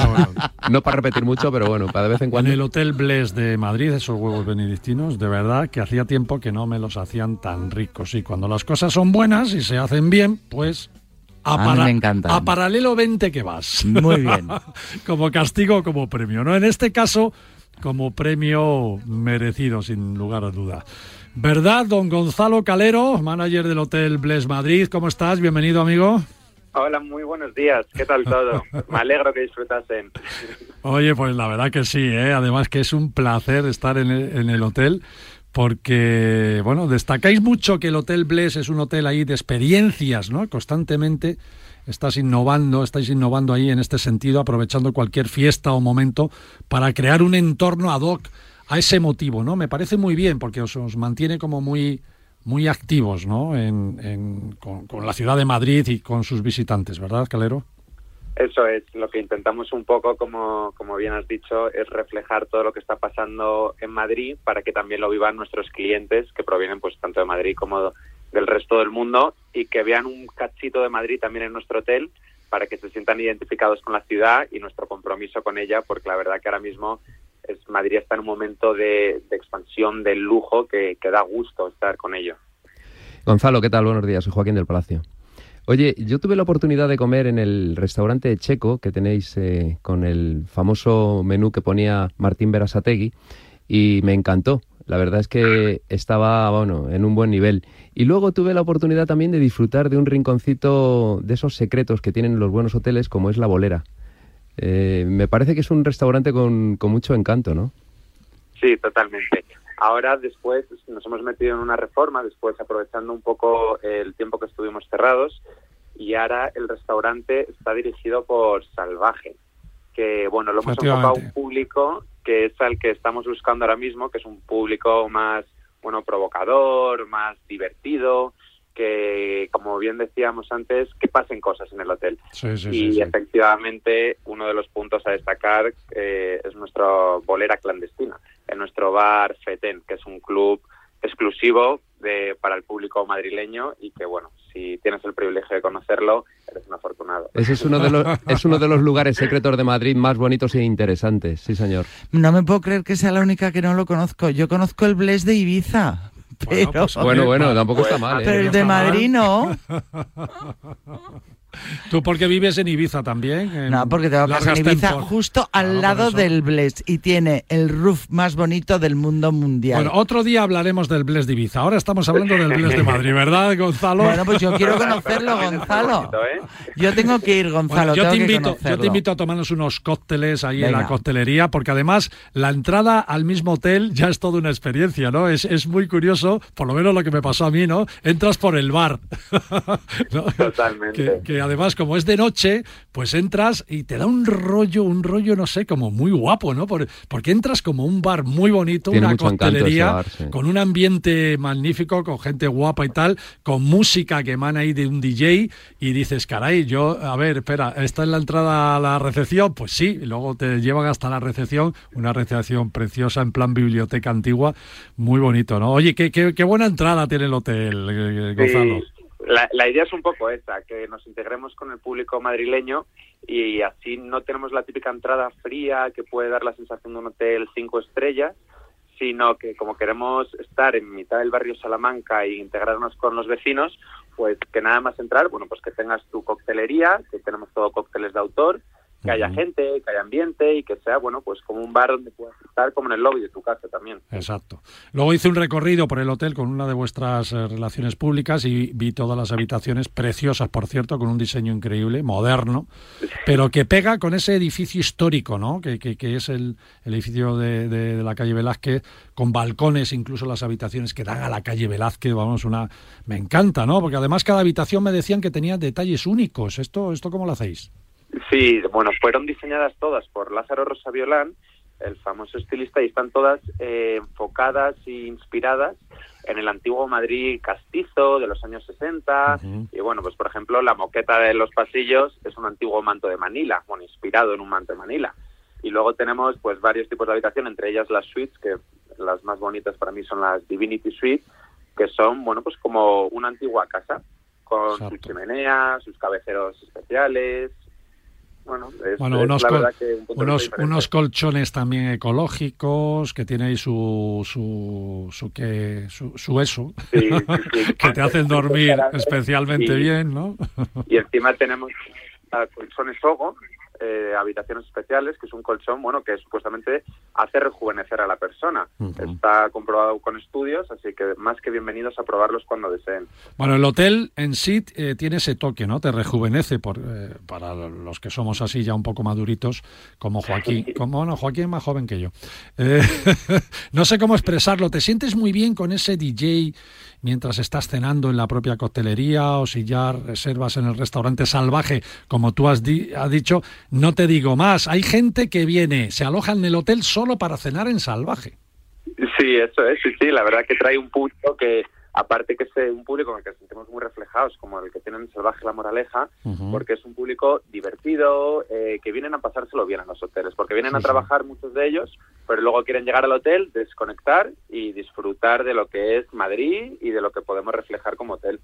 No para repetir mucho, pero bueno, para de vez en En cuando. el Hotel Bless de Madrid, esos huevos benedictinos, de verdad que hacía tiempo que no me los hacían tan ricos. Y cuando las cosas son buenas y se hacen bien, pues a, A mí me encantan. a paralelo 20 que vas. Muy bien. como castigo o como premio. ¿no? En este caso, como premio merecido, sin lugar a duda. ¿Verdad, don Gonzalo Calero, manager del Hotel Bless Madrid? ¿Cómo estás? Bienvenido, amigo. Hola, muy buenos días. ¿Qué tal todo? Me alegro que disfrutasen. Oye, pues la verdad que sí, ¿eh? además que es un placer estar en el, en el hotel porque, bueno, destacáis mucho que el Hotel Bless es un hotel ahí de experiencias, ¿no? Constantemente estás innovando, estáis innovando ahí en este sentido, aprovechando cualquier fiesta o momento para crear un entorno ad hoc a ese motivo, ¿no? Me parece muy bien porque os, mantiene como muy muy activos, ¿no? En, en- con la ciudad de Madrid y con sus visitantes, ¿verdad, Calero? Eso es, lo que intentamos un poco, como, como bien has dicho, es reflejar todo lo que está pasando en Madrid para que también lo vivan nuestros clientes que provienen pues tanto de Madrid como del resto del mundo y que vean un cachito de Madrid también en nuestro hotel para que se sientan identificados con la ciudad y nuestro compromiso con ella, porque la verdad que ahora mismo es, Madrid está en un momento de, de expansión del lujo que, que da gusto estar con ello. Gonzalo, ¿qué tal? Buenos días, soy Joaquín del Palacio. Oye, yo tuve la oportunidad de comer en el restaurante checo que tenéis eh, con el famoso menú que ponía Martín Berasategui y me encantó. La verdad es que estaba, bueno, en un buen nivel. Y luego tuve la oportunidad también de disfrutar de un rinconcito de esos secretos que tienen los buenos hoteles, como es La Bolera. Eh, me parece que es un restaurante con, con mucho encanto, ¿no? Sí, totalmente. Ahora, después, nos hemos metido en una reforma, después aprovechando un poco el tiempo que estuvimos cerrados, y ahora el restaurante está dirigido por Salvaje, que, bueno, lo hemos enfocado a un público que es al que estamos buscando ahora mismo, que es un público más, bueno, provocador, más divertido, que, como bien decíamos antes, que pasen cosas en el hotel. Sí, sí, y sí, efectivamente uno de los puntos a destacar eh, es nuestra bolera clandestina, en nuestro bar Feten, que es un club exclusivo de, para el público madrileño y que, bueno, si tienes el privilegio de conocerlo, eres un afortunado. Ese es uno de los, es uno de los lugares secretos de Madrid más bonitos e interesantes, sí señor. No me puedo creer que sea la única que no lo conozco. Yo conozco el Bless de Ibiza. Pero, pues, bueno, bueno, tampoco está mal, ¿eh? Pero el de Madrid no. Tú porque vives en Ibiza también. en No, porque tengo casa en Ibiza tempor- justo al Claro, lado del Blest y tiene el roof más bonito del mundo mundial. Bueno, otro día hablaremos del Bless de Ibiza. Ahora estamos hablando del Bless de Madrid, ¿verdad, Gonzalo? Bueno, pues yo quiero conocerlo, Gonzalo. Yo tengo que ir, Gonzalo. Bueno, yo, tengo te que invito, yo te invito a tomarnos unos cócteles ahí en la coctelería, porque además la entrada al mismo hotel ya es toda una experiencia, ¿no? Es, es muy curioso, por lo menos lo que me pasó a mí, ¿no? Entras por el bar. ¿no? Totalmente. Que, que además, como es de noche, pues entras y te da un rollo, un rollo, no sé, como muy guapo, ¿no? Por- porque entras como un bar muy bonito, Tiene una coctelería, bar, sí. con un ambiente magnífico, con gente guapa y tal, con música que emana ahí de un DJ y dices, caray, yo, a ver, espera, ¿esta es la entrada a la recepción? Pues sí, y luego te llevan hasta la recepción, una recepción preciosa en plan biblioteca antigua, muy bonito, ¿no? Oye, qué, qué, qué buena entrada tiene el hotel, eh, Gonzalo. Sí, la, la idea es un poco esa, que nos integremos con el público madrileño y así no tenemos la típica entrada fría que puede dar la sensación de un hotel cinco estrellas, sino que como queremos estar en mitad del barrio Salamanca e integrarnos con los vecinos, pues que nada más entrar, bueno, pues que tengas tu coctelería, que tenemos todo cócteles de autor, que haya gente, que haya ambiente y que sea, bueno, pues como un bar donde puedas estar como en el lobby de tu casa también. Exacto. Luego hice un recorrido por el hotel con una de vuestras eh, relaciones públicas y vi todas las habitaciones preciosas, por cierto, con un diseño increíble, moderno, pero que pega con ese edificio histórico, ¿no? Que, que- que es el, el edificio de, de- de la calle Velázquez, con balcones, incluso las habitaciones que dan a la calle Velázquez, vamos, una... Me encanta, ¿no? Porque además cada habitación me decían que tenía detalles únicos. ¿Esto, esto cómo lo hacéis? Sí, bueno, fueron diseñadas todas por Lázaro Rosaviolán, el famoso estilista, y están todas eh, enfocadas e inspiradas en el antiguo Madrid castizo de los años 60. Y bueno, pues por ejemplo, la moqueta de los pasillos es un antiguo manto de Manila, bueno, inspirado en un manto de Manila. Y luego tenemos pues varios tipos de habitación, entre ellas las suites, que las más bonitas para mí son las Divinity Suite, que son, bueno, pues como una antigua casa, con su chimenea, sus cabeceros especiales. Bueno, es, Bueno, es unos, la col- verdad que un punto de unos, unos colchones también ecológicos que tiene ahí su su su que su, su eso Sí, sí, sí. que te hacen dormir especialmente Y- bien, ¿no? Y encima tenemos colchones Sogo, eh, habitaciones especiales, que es un colchón, bueno, que supuestamente hace rejuvenecer a la persona. Está comprobado con estudios, así que más que bienvenidos a probarlos cuando deseen. Bueno, el hotel en sí eh, tiene ese toque, ¿no? Te rejuvenece por, eh, para los que somos así ya un poco maduritos, como Joaquín. Como, bueno, Joaquín es más joven que yo. Eh, no sé cómo expresarlo. ¿Te sientes muy bien con ese DJ mientras estás cenando en la propia coctelería o si ya reservas en el restaurante salvaje, como tú has, di- has dicho? No te digo más. Hay gente que viene, se aloja en el hotel solo para cenar en salvaje. Sí, eso es, sí, sí, la verdad que trae un público que, aparte que es eh, un público en el que nos sentimos muy reflejados, como el que tienen en Salvaje La Moraleja, porque es un público divertido, eh, que vienen a pasárselo bien a los hoteles, porque vienen a sí. trabajar muchos de ellos, pero luego quieren llegar al hotel, desconectar y disfrutar de lo que es Madrid y de lo que podemos reflejar como hotel.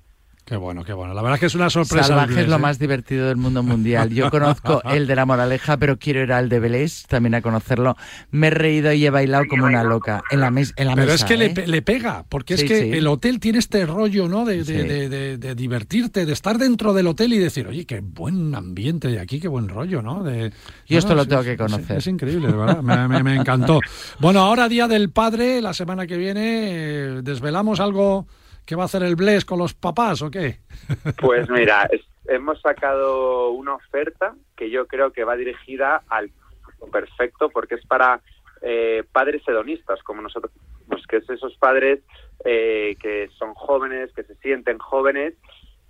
Qué bueno, qué bueno. La verdad es que es una sorpresa. Salvaje es lo ¿eh? más divertido del mundo mundial. Yo conozco el de la Moraleja, pero quiero ir al de Belés también a conocerlo. Me he reído y he bailado como una loca en la, mes- en la Pero mesa. es que le, ¿eh? le pega, porque Sí, es que sí. el hotel tiene este rollo, ¿no? De, de- Sí. de- de- de divertirte, de estar dentro del hotel y decir, oye, qué buen ambiente de aquí, qué buen rollo, ¿no? De, Yo esto No, lo tengo que conocer. Es, increíble, de verdad. Me, me- me encantó. Bueno, ahora Día del Padre, la semana que viene, eh, ¿desvelamos algo que va a hacer el Bless con los papás o qué? Pues mira, es- hemos sacado una oferta que yo creo que va dirigida al perfecto porque es para eh, padres hedonistas como nosotros, pues que es esos padres eh, que son jóvenes, que se sienten jóvenes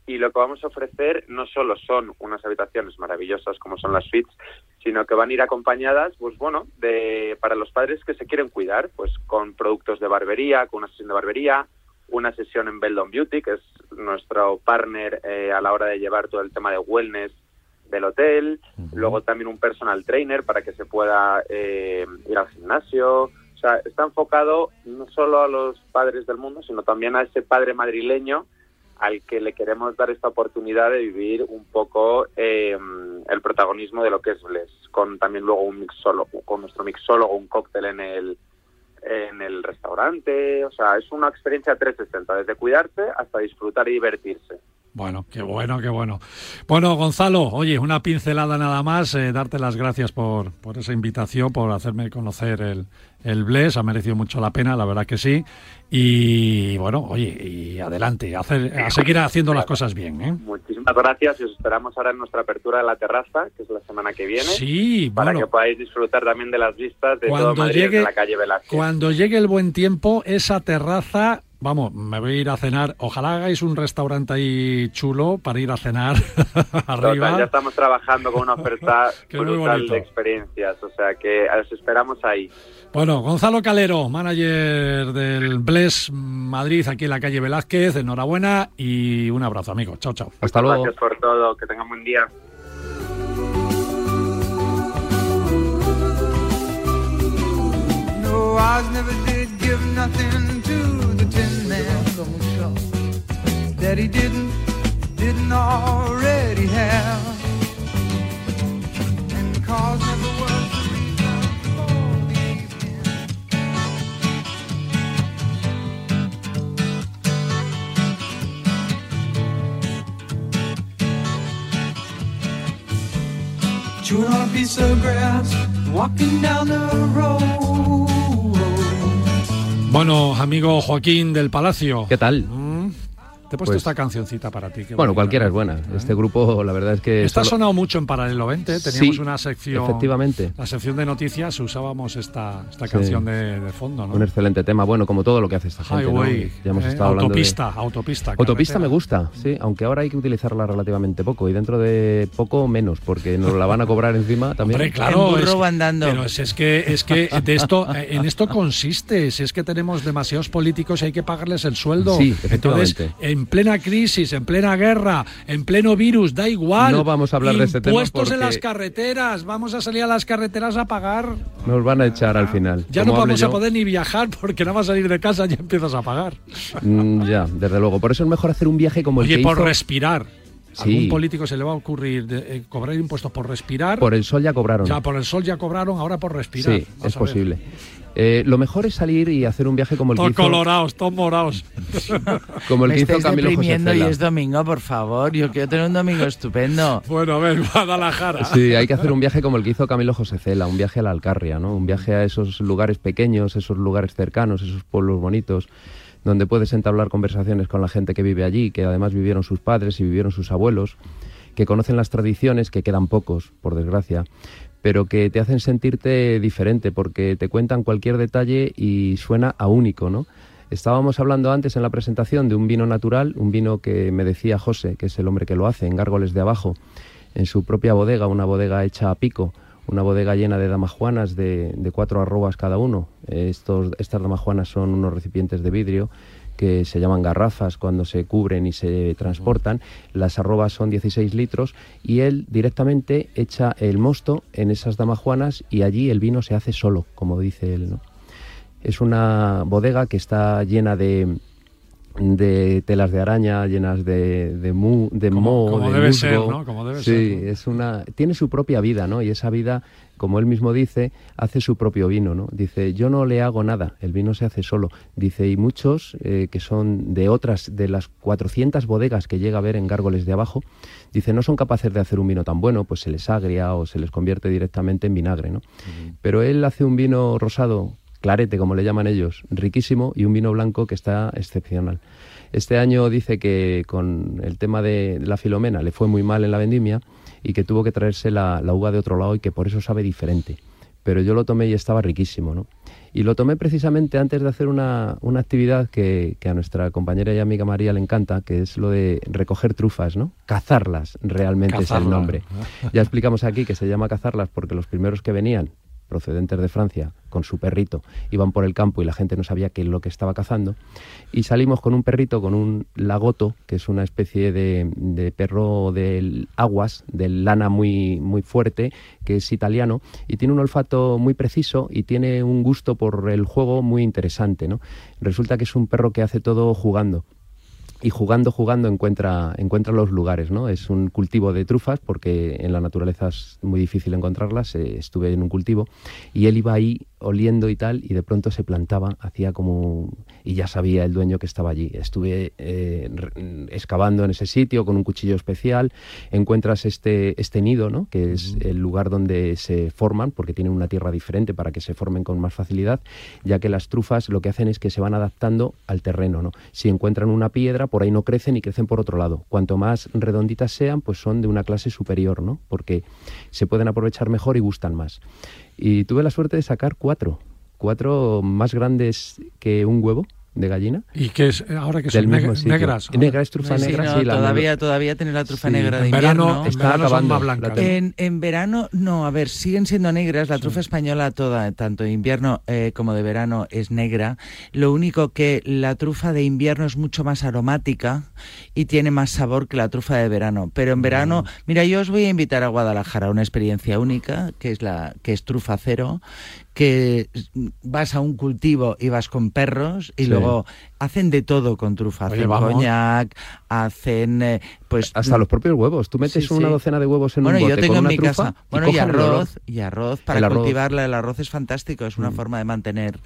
y lo que vamos a ofrecer no solo son unas habitaciones maravillosas como son las suites, sino que van a ir acompañadas, pues bueno, de para los padres que se quieren cuidar, pues con productos de barbería, con una sesión de barbería, una sesión en Beldon Beauty, que es nuestro partner eh, a la hora de llevar todo el tema de wellness del hotel, luego también un personal trainer para que se pueda eh, ir al gimnasio. O sea, está enfocado no solo a los padres del mundo, sino también a ese padre madrileño al que le queremos dar esta oportunidad de vivir un poco eh, el protagonismo de lo que es Bless, con también luego un mixólogo, con nuestro mixólogo, un cóctel en el en el restaurante, o sea, es una experiencia 360, desde cuidarse hasta disfrutar y divertirse. Bueno, qué bueno, qué bueno. Bueno, Gonzalo, oye, una pincelada nada más, eh, darte las gracias por, por esa invitación, por hacerme conocer el, el Bless, ha merecido mucho la pena, la verdad que sí. Y bueno, oye, y adelante, a, hacer, a seguir haciendo las cosas bien. ¿eh? Muchísimas gracias y os esperamos ahora en nuestra apertura de la terraza, que es la semana que viene. Sí, Para bueno. que podáis disfrutar también de las vistas de todo Madrid llegue, desde la calle Velázquez. cuando llegue el buen tiempo, esa terraza, vamos, me voy a ir a cenar. Ojalá hagáis un restaurante ahí chulo para ir a cenar arriba. Total, ya estamos trabajando con una oferta brutal de experiencias, o sea que os esperamos ahí. Bueno, Gonzalo Calero, manager del Bless Madrid, aquí en la calle Velázquez, enhorabuena y un abrazo, amigo. Chao, chao. Hasta luego. Gracias por todo, que tengan buen día. No, Oz never did give nothing to that he didn't, didn't already have. And cause never was the reason for the evening. Chewing on a piece of grass, walking down the road. Bueno, amigo Joaquín del Palacio. ¿Qué tal? Te he puesto Pues- esta cancioncita para ti. Bueno, bonita. cualquiera es buena. Este grupo, la verdad es que... Esta ha solo- sonado mucho en Paralelo 20. Teníamos Sí, una sección. efectivamente. La sección de noticias usábamos esta, esta Sí. canción de, de fondo, ¿no? Un excelente tema, bueno, como todo lo que hace esta gente. ¿no? Highway, Ya hemos eh, estado hablando de- autopista, autopista. Autopista me gusta, sí, aunque ahora hay que utilizarla relativamente poco y dentro de poco menos, porque nos la van a cobrar encima también. Hombre, claro, es- andando. pero es, es que es que de esto eh, en esto consiste, si es que tenemos demasiados políticos y hay que pagarles el sueldo. Sí, efectivamente. Entonces, en plena crisis, en plena guerra, en pleno virus, da igual. No vamos a hablar de este tema Impuestos en las carreteras, vamos a salir a las carreteras a pagar. Nos van a echar al final. Ya Como no vamos a poder ni viajar porque nada más salir de casa ya empiezas a pagar. mm, ya, desde luego. Por eso es mejor hacer un viaje como el Oye, que por hizo- respirar. Sí. ¿Algún político se le va a ocurrir de- eh, cobrar impuestos por respirar? Por el sol ya cobraron. Ya, por el sol ya cobraron, ahora por respirar. Sí, Vas es posible. Eh, lo mejor es salir y hacer un viaje como el que Todos hizo, colorados, todos morados. como el Me que hizo Camilo José deprimiendo y Cela. es domingo, por favor. Yo quiero tener un domingo estupendo. Bueno, a ver, Guadalajara. Sí, hay que hacer un viaje como el que hizo Camilo José Cela, un viaje a la Alcarria, ¿no? Un viaje a esos lugares pequeños, esos lugares cercanos, esos pueblos bonitos, donde puedes entablar conversaciones con la gente que vive allí, que además vivieron sus padres y vivieron sus abuelos, que conocen las tradiciones, que quedan pocos, por desgracia, pero que te hacen sentirte diferente, porque te cuentan cualquier detalle y suena a único, ¿no? Estábamos hablando antes en la presentación de un vino natural, un vino que me decía José, que es el hombre que lo hace, en Gárgoles de Abajo, en su propia bodega, una bodega hecha a pico, una bodega llena de damajuanas de, cuatro arrobas cada uno. Estos, estas damajuanas son unos recipientes de vidrio que se llaman garrafas cuando se cubren y se transportan. Las arrobas son 16 litros y él directamente echa el mosto en esas damajuanas y allí el vino se hace solo, como dice él. ¿no? Es una bodega que está llena de, de telas de araña, llenas de, de, mu, de Como- moho, como de debe musgo. ser, ¿no? Como debe sí, ser, ¿no? es una tiene su propia vida, ¿no? Y esa vida, como él mismo dice, hace su propio vino, ¿no? Dice, yo no le hago nada, el vino se hace solo. Dice, y muchos eh, que son de otras, de las 400 bodegas que llega a ver en Gárgoles de abajo, dice, no son capaces de hacer un vino tan bueno, pues se les agria o se les convierte directamente en vinagre, ¿no? Pero él hace un vino rosado, clarete, como le llaman ellos, riquísimo, y un vino blanco que está excepcional. Este año dice que con el tema de la filomena le fue muy mal en la vendimia y que tuvo que traerse la, la uva de otro lado y que por eso sabe diferente. Pero yo lo tomé y estaba riquísimo, ¿no? Y lo tomé precisamente antes de hacer una, una actividad que, que a nuestra compañera y amiga María le encanta, que es lo de recoger trufas, ¿no? Cazarlas, realmente es el nombre. Ya explicamos aquí que se llama cazarlas porque los primeros que venían procedentes de Francia con su perrito iban por el campo y la gente no sabía qué es lo que estaba cazando y salimos con un perrito con un lagoto que es una especie de, de perro de aguas de lana muy muy fuerte que es italiano y tiene un olfato muy preciso y tiene un gusto por el juego muy interesante ¿no? resulta que es un perro que hace todo jugando y jugando, jugando encuentra, encuentra los lugares, ¿no? Es un cultivo de trufas porque en la naturaleza es muy difícil encontrarlas, eh, estuve en un cultivo y él iba ahí oliendo y tal, y de pronto se plantaba, hacía como... y ya sabía el dueño que estaba allí. Estuve eh, re- excavando en ese sitio con un cuchillo especial, encuentras este, este nido, ¿no? que es el lugar donde se forman, porque tienen una tierra diferente para que se formen con más facilidad, ya que las trufas lo que hacen es que se van adaptando al terreno. ¿no? Si encuentran una piedra, por ahí no crecen y crecen por otro lado. Cuanto más redonditas sean, pues son de una clase superior, ¿no? porque se pueden aprovechar mejor y gustan más. Y tuve la suerte de sacar cuatro, cuatro más grandes que un huevo de gallina. ¿Y qué es ahora que Del son mismo neg- sitio. negras? Negra es trufa Sí, negra, no, sí. la todavía, todavía tener la trufa Sí, negra de en verano- invierno. en Está verano son acabando, más blancas. la tengo. En, en verano, no, a ver, siguen siendo negras. La trufa española toda, tanto de invierno eh, como de verano, es negra. Lo único que la trufa de invierno es mucho más aromática y tiene más sabor que la trufa de verano. Pero en verano, Mm. mira, yo os voy a invitar a Guadalajara a una experiencia única, que es la que es trufa cero, que vas a un cultivo y vas con perros y Sí. luego hacen de todo con trufa. Oye, Hacen vamos. coñac, hacen eh, pues Hasta los propios huevos. Tú metes Sí, una docena de huevos en bueno, un bote yo tengo con en una mi trufa casa. Bueno, y, el arroz, y arroz para El arroz. cultivarla. El arroz es fantástico, es una forma de mantener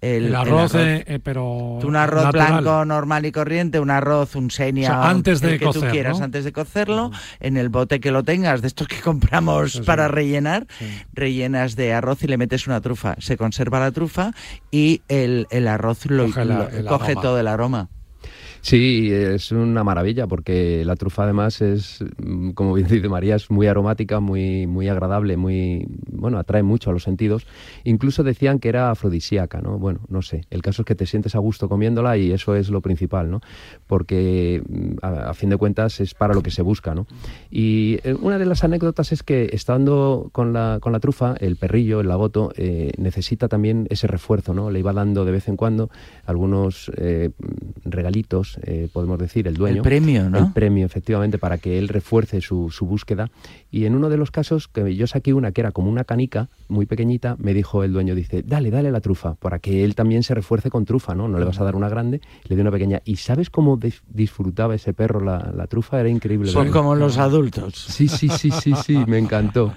el, El arroz, eh, eh, pero un arroz natural. blanco normal y corriente, un arroz, un senia, O sea, antes el de que tú quieras, ¿no? antes de cocerlo, en el bote que lo tengas, de estos que compramos para rellenar, rellenas de arroz y le metes una trufa. Se conserva la trufa y el, el arroz lo, Coge la- lo- el coge todo el aroma. Sí, es una maravilla porque la trufa además es, como bien dice María, es muy aromática, muy, muy agradable, muy, bueno, atrae mucho a los sentidos. Incluso decían que era afrodisíaca, ¿no? Bueno, no sé. El caso es que te sientes a gusto comiéndola y eso es lo principal, ¿no? Porque a, a fin de cuentas es para lo que se busca, ¿no? Y eh, una de las anécdotas es que estando con la, con la trufa, el perrillo, el lagoto, eh, necesita también ese refuerzo, ¿no? Le iba dando de vez en cuando algunos eh, regalitos, eh, podemos decir, el dueño. El premio, ¿no? El premio, efectivamente, para que él refuerce su, su búsqueda. Y en uno de los casos, que yo saqué una que era como una canica, muy pequeñita, me dijo el dueño, dice, dale, dale la trufa, para que él también se refuerce con trufa, ¿no? No le vas a dar una grande, le di una pequeña. ¿Y sabes cómo dis- disfrutaba ese perro la, la trufa? Era increíble. Son como los adultos. Sí, sí, sí, sí, sí, me encantó.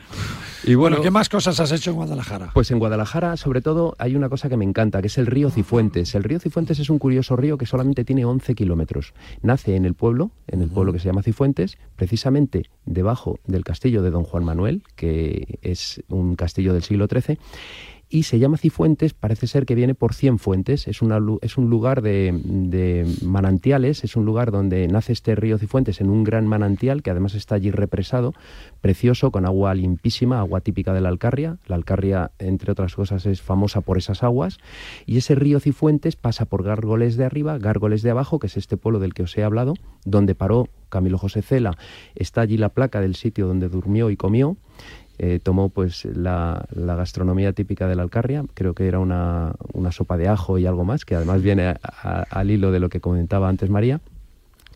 Y Bueno, bueno, ¿qué más cosas has hecho en Guadalajara? pues en Guadalajara, sobre todo, hay una cosa que me encanta, que es el río Cifuentes. El río Cifuentes es un curioso río que solamente tiene 11 kilómetros. Nace en el pueblo, en el pueblo que se llama Cifuentes, precisamente debajo del castillo de Don Juan Manuel, que es un castillo del siglo XIII. Y se llama Cifuentes, parece ser que viene por Cien Fuentes, es, una es un lugar de, de manantiales, es un lugar donde nace este río Cifuentes en un gran manantial que además está allí represado, precioso, con agua limpísima, agua típica de la Alcarria. La Alcarria, entre otras cosas, es famosa por esas aguas. Y ese río Cifuentes pasa por Gárgoles de arriba, Gárgoles de abajo, que es este pueblo del que os he hablado, donde paró Camilo José Cela. Está allí la placa del sitio donde durmió y comió. Eh, tomó pues la, la gastronomía típica de la Alcarria, creo que era una, una sopa de ajo y algo más, que además viene a- a- al hilo de lo que comentaba antes María.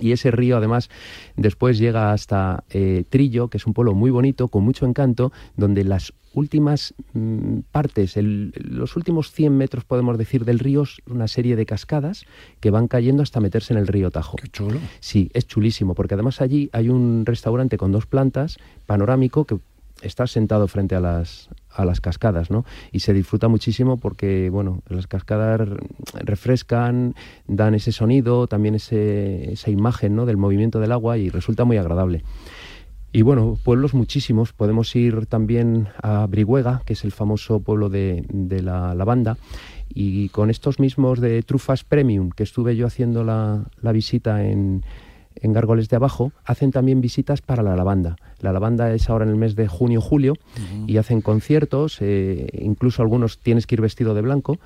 Y ese río, además, después llega hasta eh, Trillo, que es un pueblo muy bonito, con mucho encanto, donde las últimas mm, partes, el- los últimos 100 metros, podemos decir, del río, es una serie de cascadas que van cayendo hasta meterse en el río Tajo. Qué chulo. Sí, es chulísimo, porque además allí hay un restaurante con dos plantas, panorámico, que está sentado frente a las, a las cascadas, ¿no? Y se disfruta muchísimo porque, bueno, las cascadas refrescan, dan ese sonido, también ese, esa imagen, ¿no? Del movimiento del agua y resulta muy agradable. Y bueno, pueblos muchísimos. Podemos ir también a Brihuega, que es el famoso pueblo de, de la lavanda. Y con estos mismos de trufas premium, que estuve yo haciendo la, la visita en, en de Abajo, hacen también visitas para la lavanda. La lavanda es ahora en el mes de junio-julio y hacen conciertos, eh, incluso algunos tienes que ir vestido de blanco,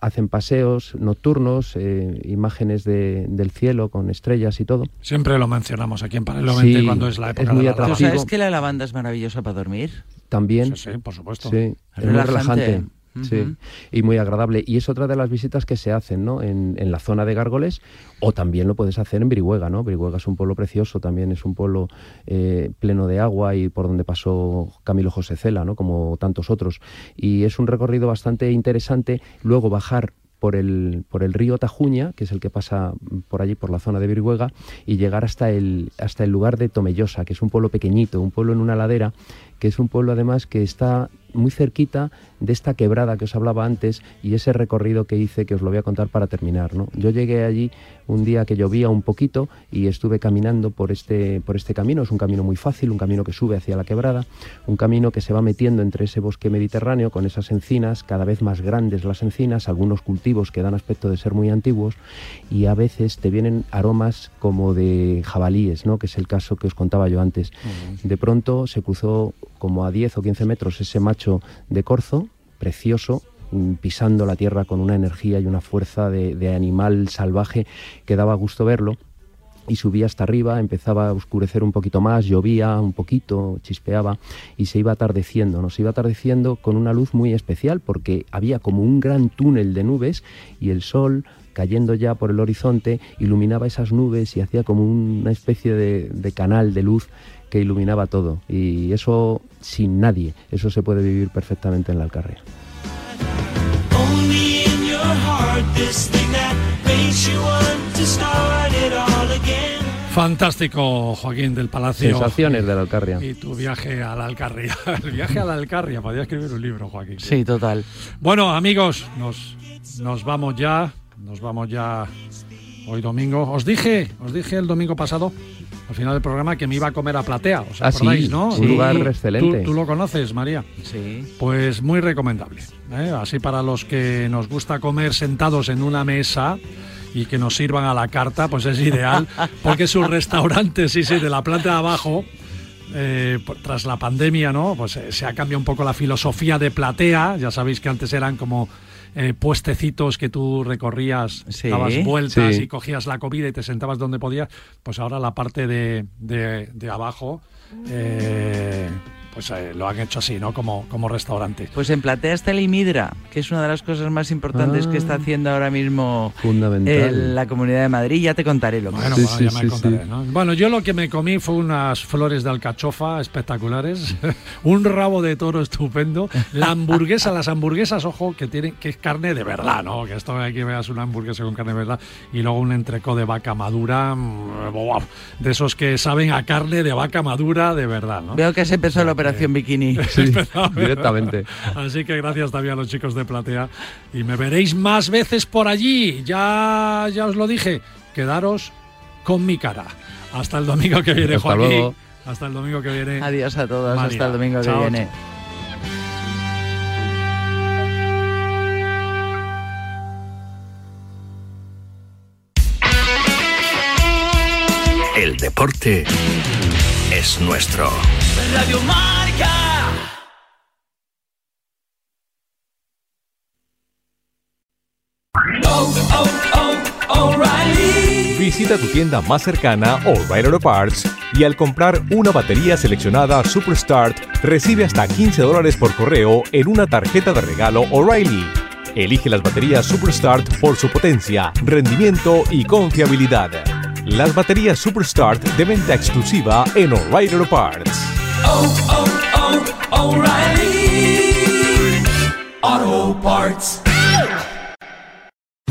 hacen paseos nocturnos, eh, imágenes de- del cielo con estrellas y todo. Siempre lo mencionamos aquí en Paralelo 20 Sí, cuando es la época es muy de la atractivo. ¿Tú lavanda. sabes que la lavanda es maravillosa para dormir? También. Sí, sí, por supuesto. Sí, es muy Relajante. Sí, y muy agradable. Y es otra de las visitas que se hacen ¿no? en, en la zona de Gárgoles, o también lo puedes hacer en Brihuega. ¿no? Brihuega es un pueblo precioso, también es un pueblo eh, pleno de agua y por donde pasó Camilo José Cela, ¿no? como tantos otros. Y es un recorrido bastante interesante. Luego bajar por el, por el río Tajuña, que es el que pasa por allí, por la zona de Virguega, y llegar hasta el, hasta el lugar de Tomellosa, que es un pueblo pequeñito, un pueblo en una ladera, que es un pueblo además que está muy cerquita de esta quebrada que os hablaba antes y ese recorrido que hice que os lo voy a contar para terminar. ¿no? Yo llegué allí un día que llovía un poquito y estuve caminando por este, por este camino. Es un camino muy fácil, un camino que sube hacia la quebrada, un camino que se va metiendo entre ese bosque mediterráneo con esas encinas, cada vez más grandes las encinas, algunos cultivos que dan aspecto de ser muy antiguos y a veces te vienen aromas como de jabalíes, ¿no? que es el caso que os contaba yo antes. De pronto se cruzó como a 10 o 15 metros ese macho de corzo, precioso, mm, pisando la tierra con una energía y una fuerza de, animal salvaje que daba gusto verlo y subía hasta arriba, empezaba a oscurecer un poquito más, llovía un poquito, chispeaba y se iba atardeciendo, ¿no? Se iba atardeciendo con una luz muy especial porque había como un gran túnel de nubes y el sol cayendo ya por el horizonte iluminaba esas nubes y hacía como una especie de canal de luz que iluminaba todo y eso sin nadie, eso se puede vivir perfectamente en la Alcarria. Fantástico, Joaquín del Palacio. Sensaciones de la Alcarria. Y tu viaje a la Alcarria. El viaje a la Alcarria. Podría escribir un libro, Joaquín. Sí, total. Bueno, amigos, nos, nos vamos ya. Nos vamos ya hoy domingo. Os dije, os dije el domingo pasado, al final del programa, que me iba a comer a Platea. ¿Os Ah, sí, acordáis, no? un lugar excelente. ¿Tú, tú lo conoces, María? Sí. Pues muy recomendable. ¿eh? Así para los que nos gusta comer sentados en una mesa y que nos sirvan a la carta, pues es ideal, porque es un restaurante, sí, sí, de la planta de abajo. eh, tras la pandemia, ¿no? Pues eh, se ha cambiado un poco la filosofía de platea. Ya sabéis que antes eran como eh, puestecitos que tú recorrías, Sí, dabas vueltas sí. y cogías la comida y te sentabas donde podías. Pues ahora la parte de, de- de abajo, eh, pues eh, lo han hecho así, ¿no? Como, como restaurante. Pues en Platea está el Imidra, que es una de las cosas más importantes que está haciendo ahora mismo Fundamental. el- la Comunidad de Madrid. Ya te contaré lo que Bueno, es. bueno, ya me contaré, ¿no? Bueno, yo lo que me comí fue unas flores de alcachofa espectaculares, un rabo de toro estupendo, la hamburguesa, las hamburguesas, ojo, que tienen que es carne de verdad, ¿no? Que esto aquí veas una hamburguesa con carne de verdad y luego un entrecó de vaca madura, mm, wow, de esos que saben a carne de vaca madura de verdad, ¿no? Veo que se empezó la operación bikini. directamente. Así que gracias también a los chicos de Platea y me veréis más veces por allí. Ya, ya os lo dije, quedaros con mi cara. Hasta el domingo que viene, Hasta Joaquín. luego. Hasta el domingo que viene. Adiós a todos, María. hasta el domingo que Chao, viene. El deporte es nuestro. Oh, oh, oh. Visita tu tienda más cercana O'Reilly Auto Parts y al comprar una batería seleccionada Superstart recibe hasta 15 dólares por correo en una tarjeta de regalo O'Reilly. Elige las baterías Superstart por su potencia, rendimiento y confiabilidad. Las baterías Superstart de venta exclusiva en O'Reilly Auto Parts. Oh, oh, oh, O'Reilly. Auto Parts.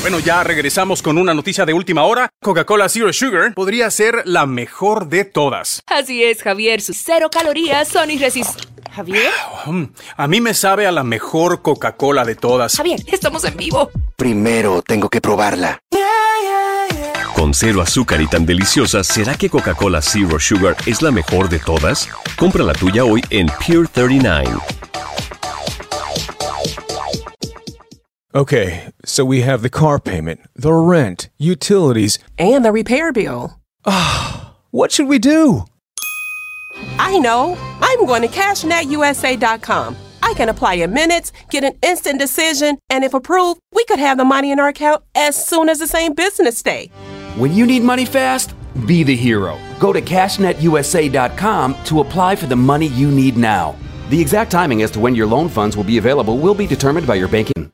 Bueno, ya regresamos con una noticia de última hora. Coca-Cola Zero Sugar podría ser la mejor de todas. Así es, Javier. Sus cero calorías son irresistibles. ¿Javier? Mm, A mí me sabe a la mejor Coca-Cola de todas. Javier, estamos en vivo. Primero tengo que probarla. Con cero azúcar y tan deliciosa, ¿será que Coca-Cola Zero Sugar es la mejor de todas? Compra la tuya hoy en Pure 39. Okay, so we have the car payment, the rent, utilities. And the repair bill. What should we do? I know. I'm going to CashNetUSA.com. I can apply in minutes, get an instant decision, and if approved, we could have the money in our account as soon as the same business day. When you need money fast, be the hero. Go to cashnetusa.com to apply for the money you need now. The exact timing as to when your loan funds will be available will be determined by your banking.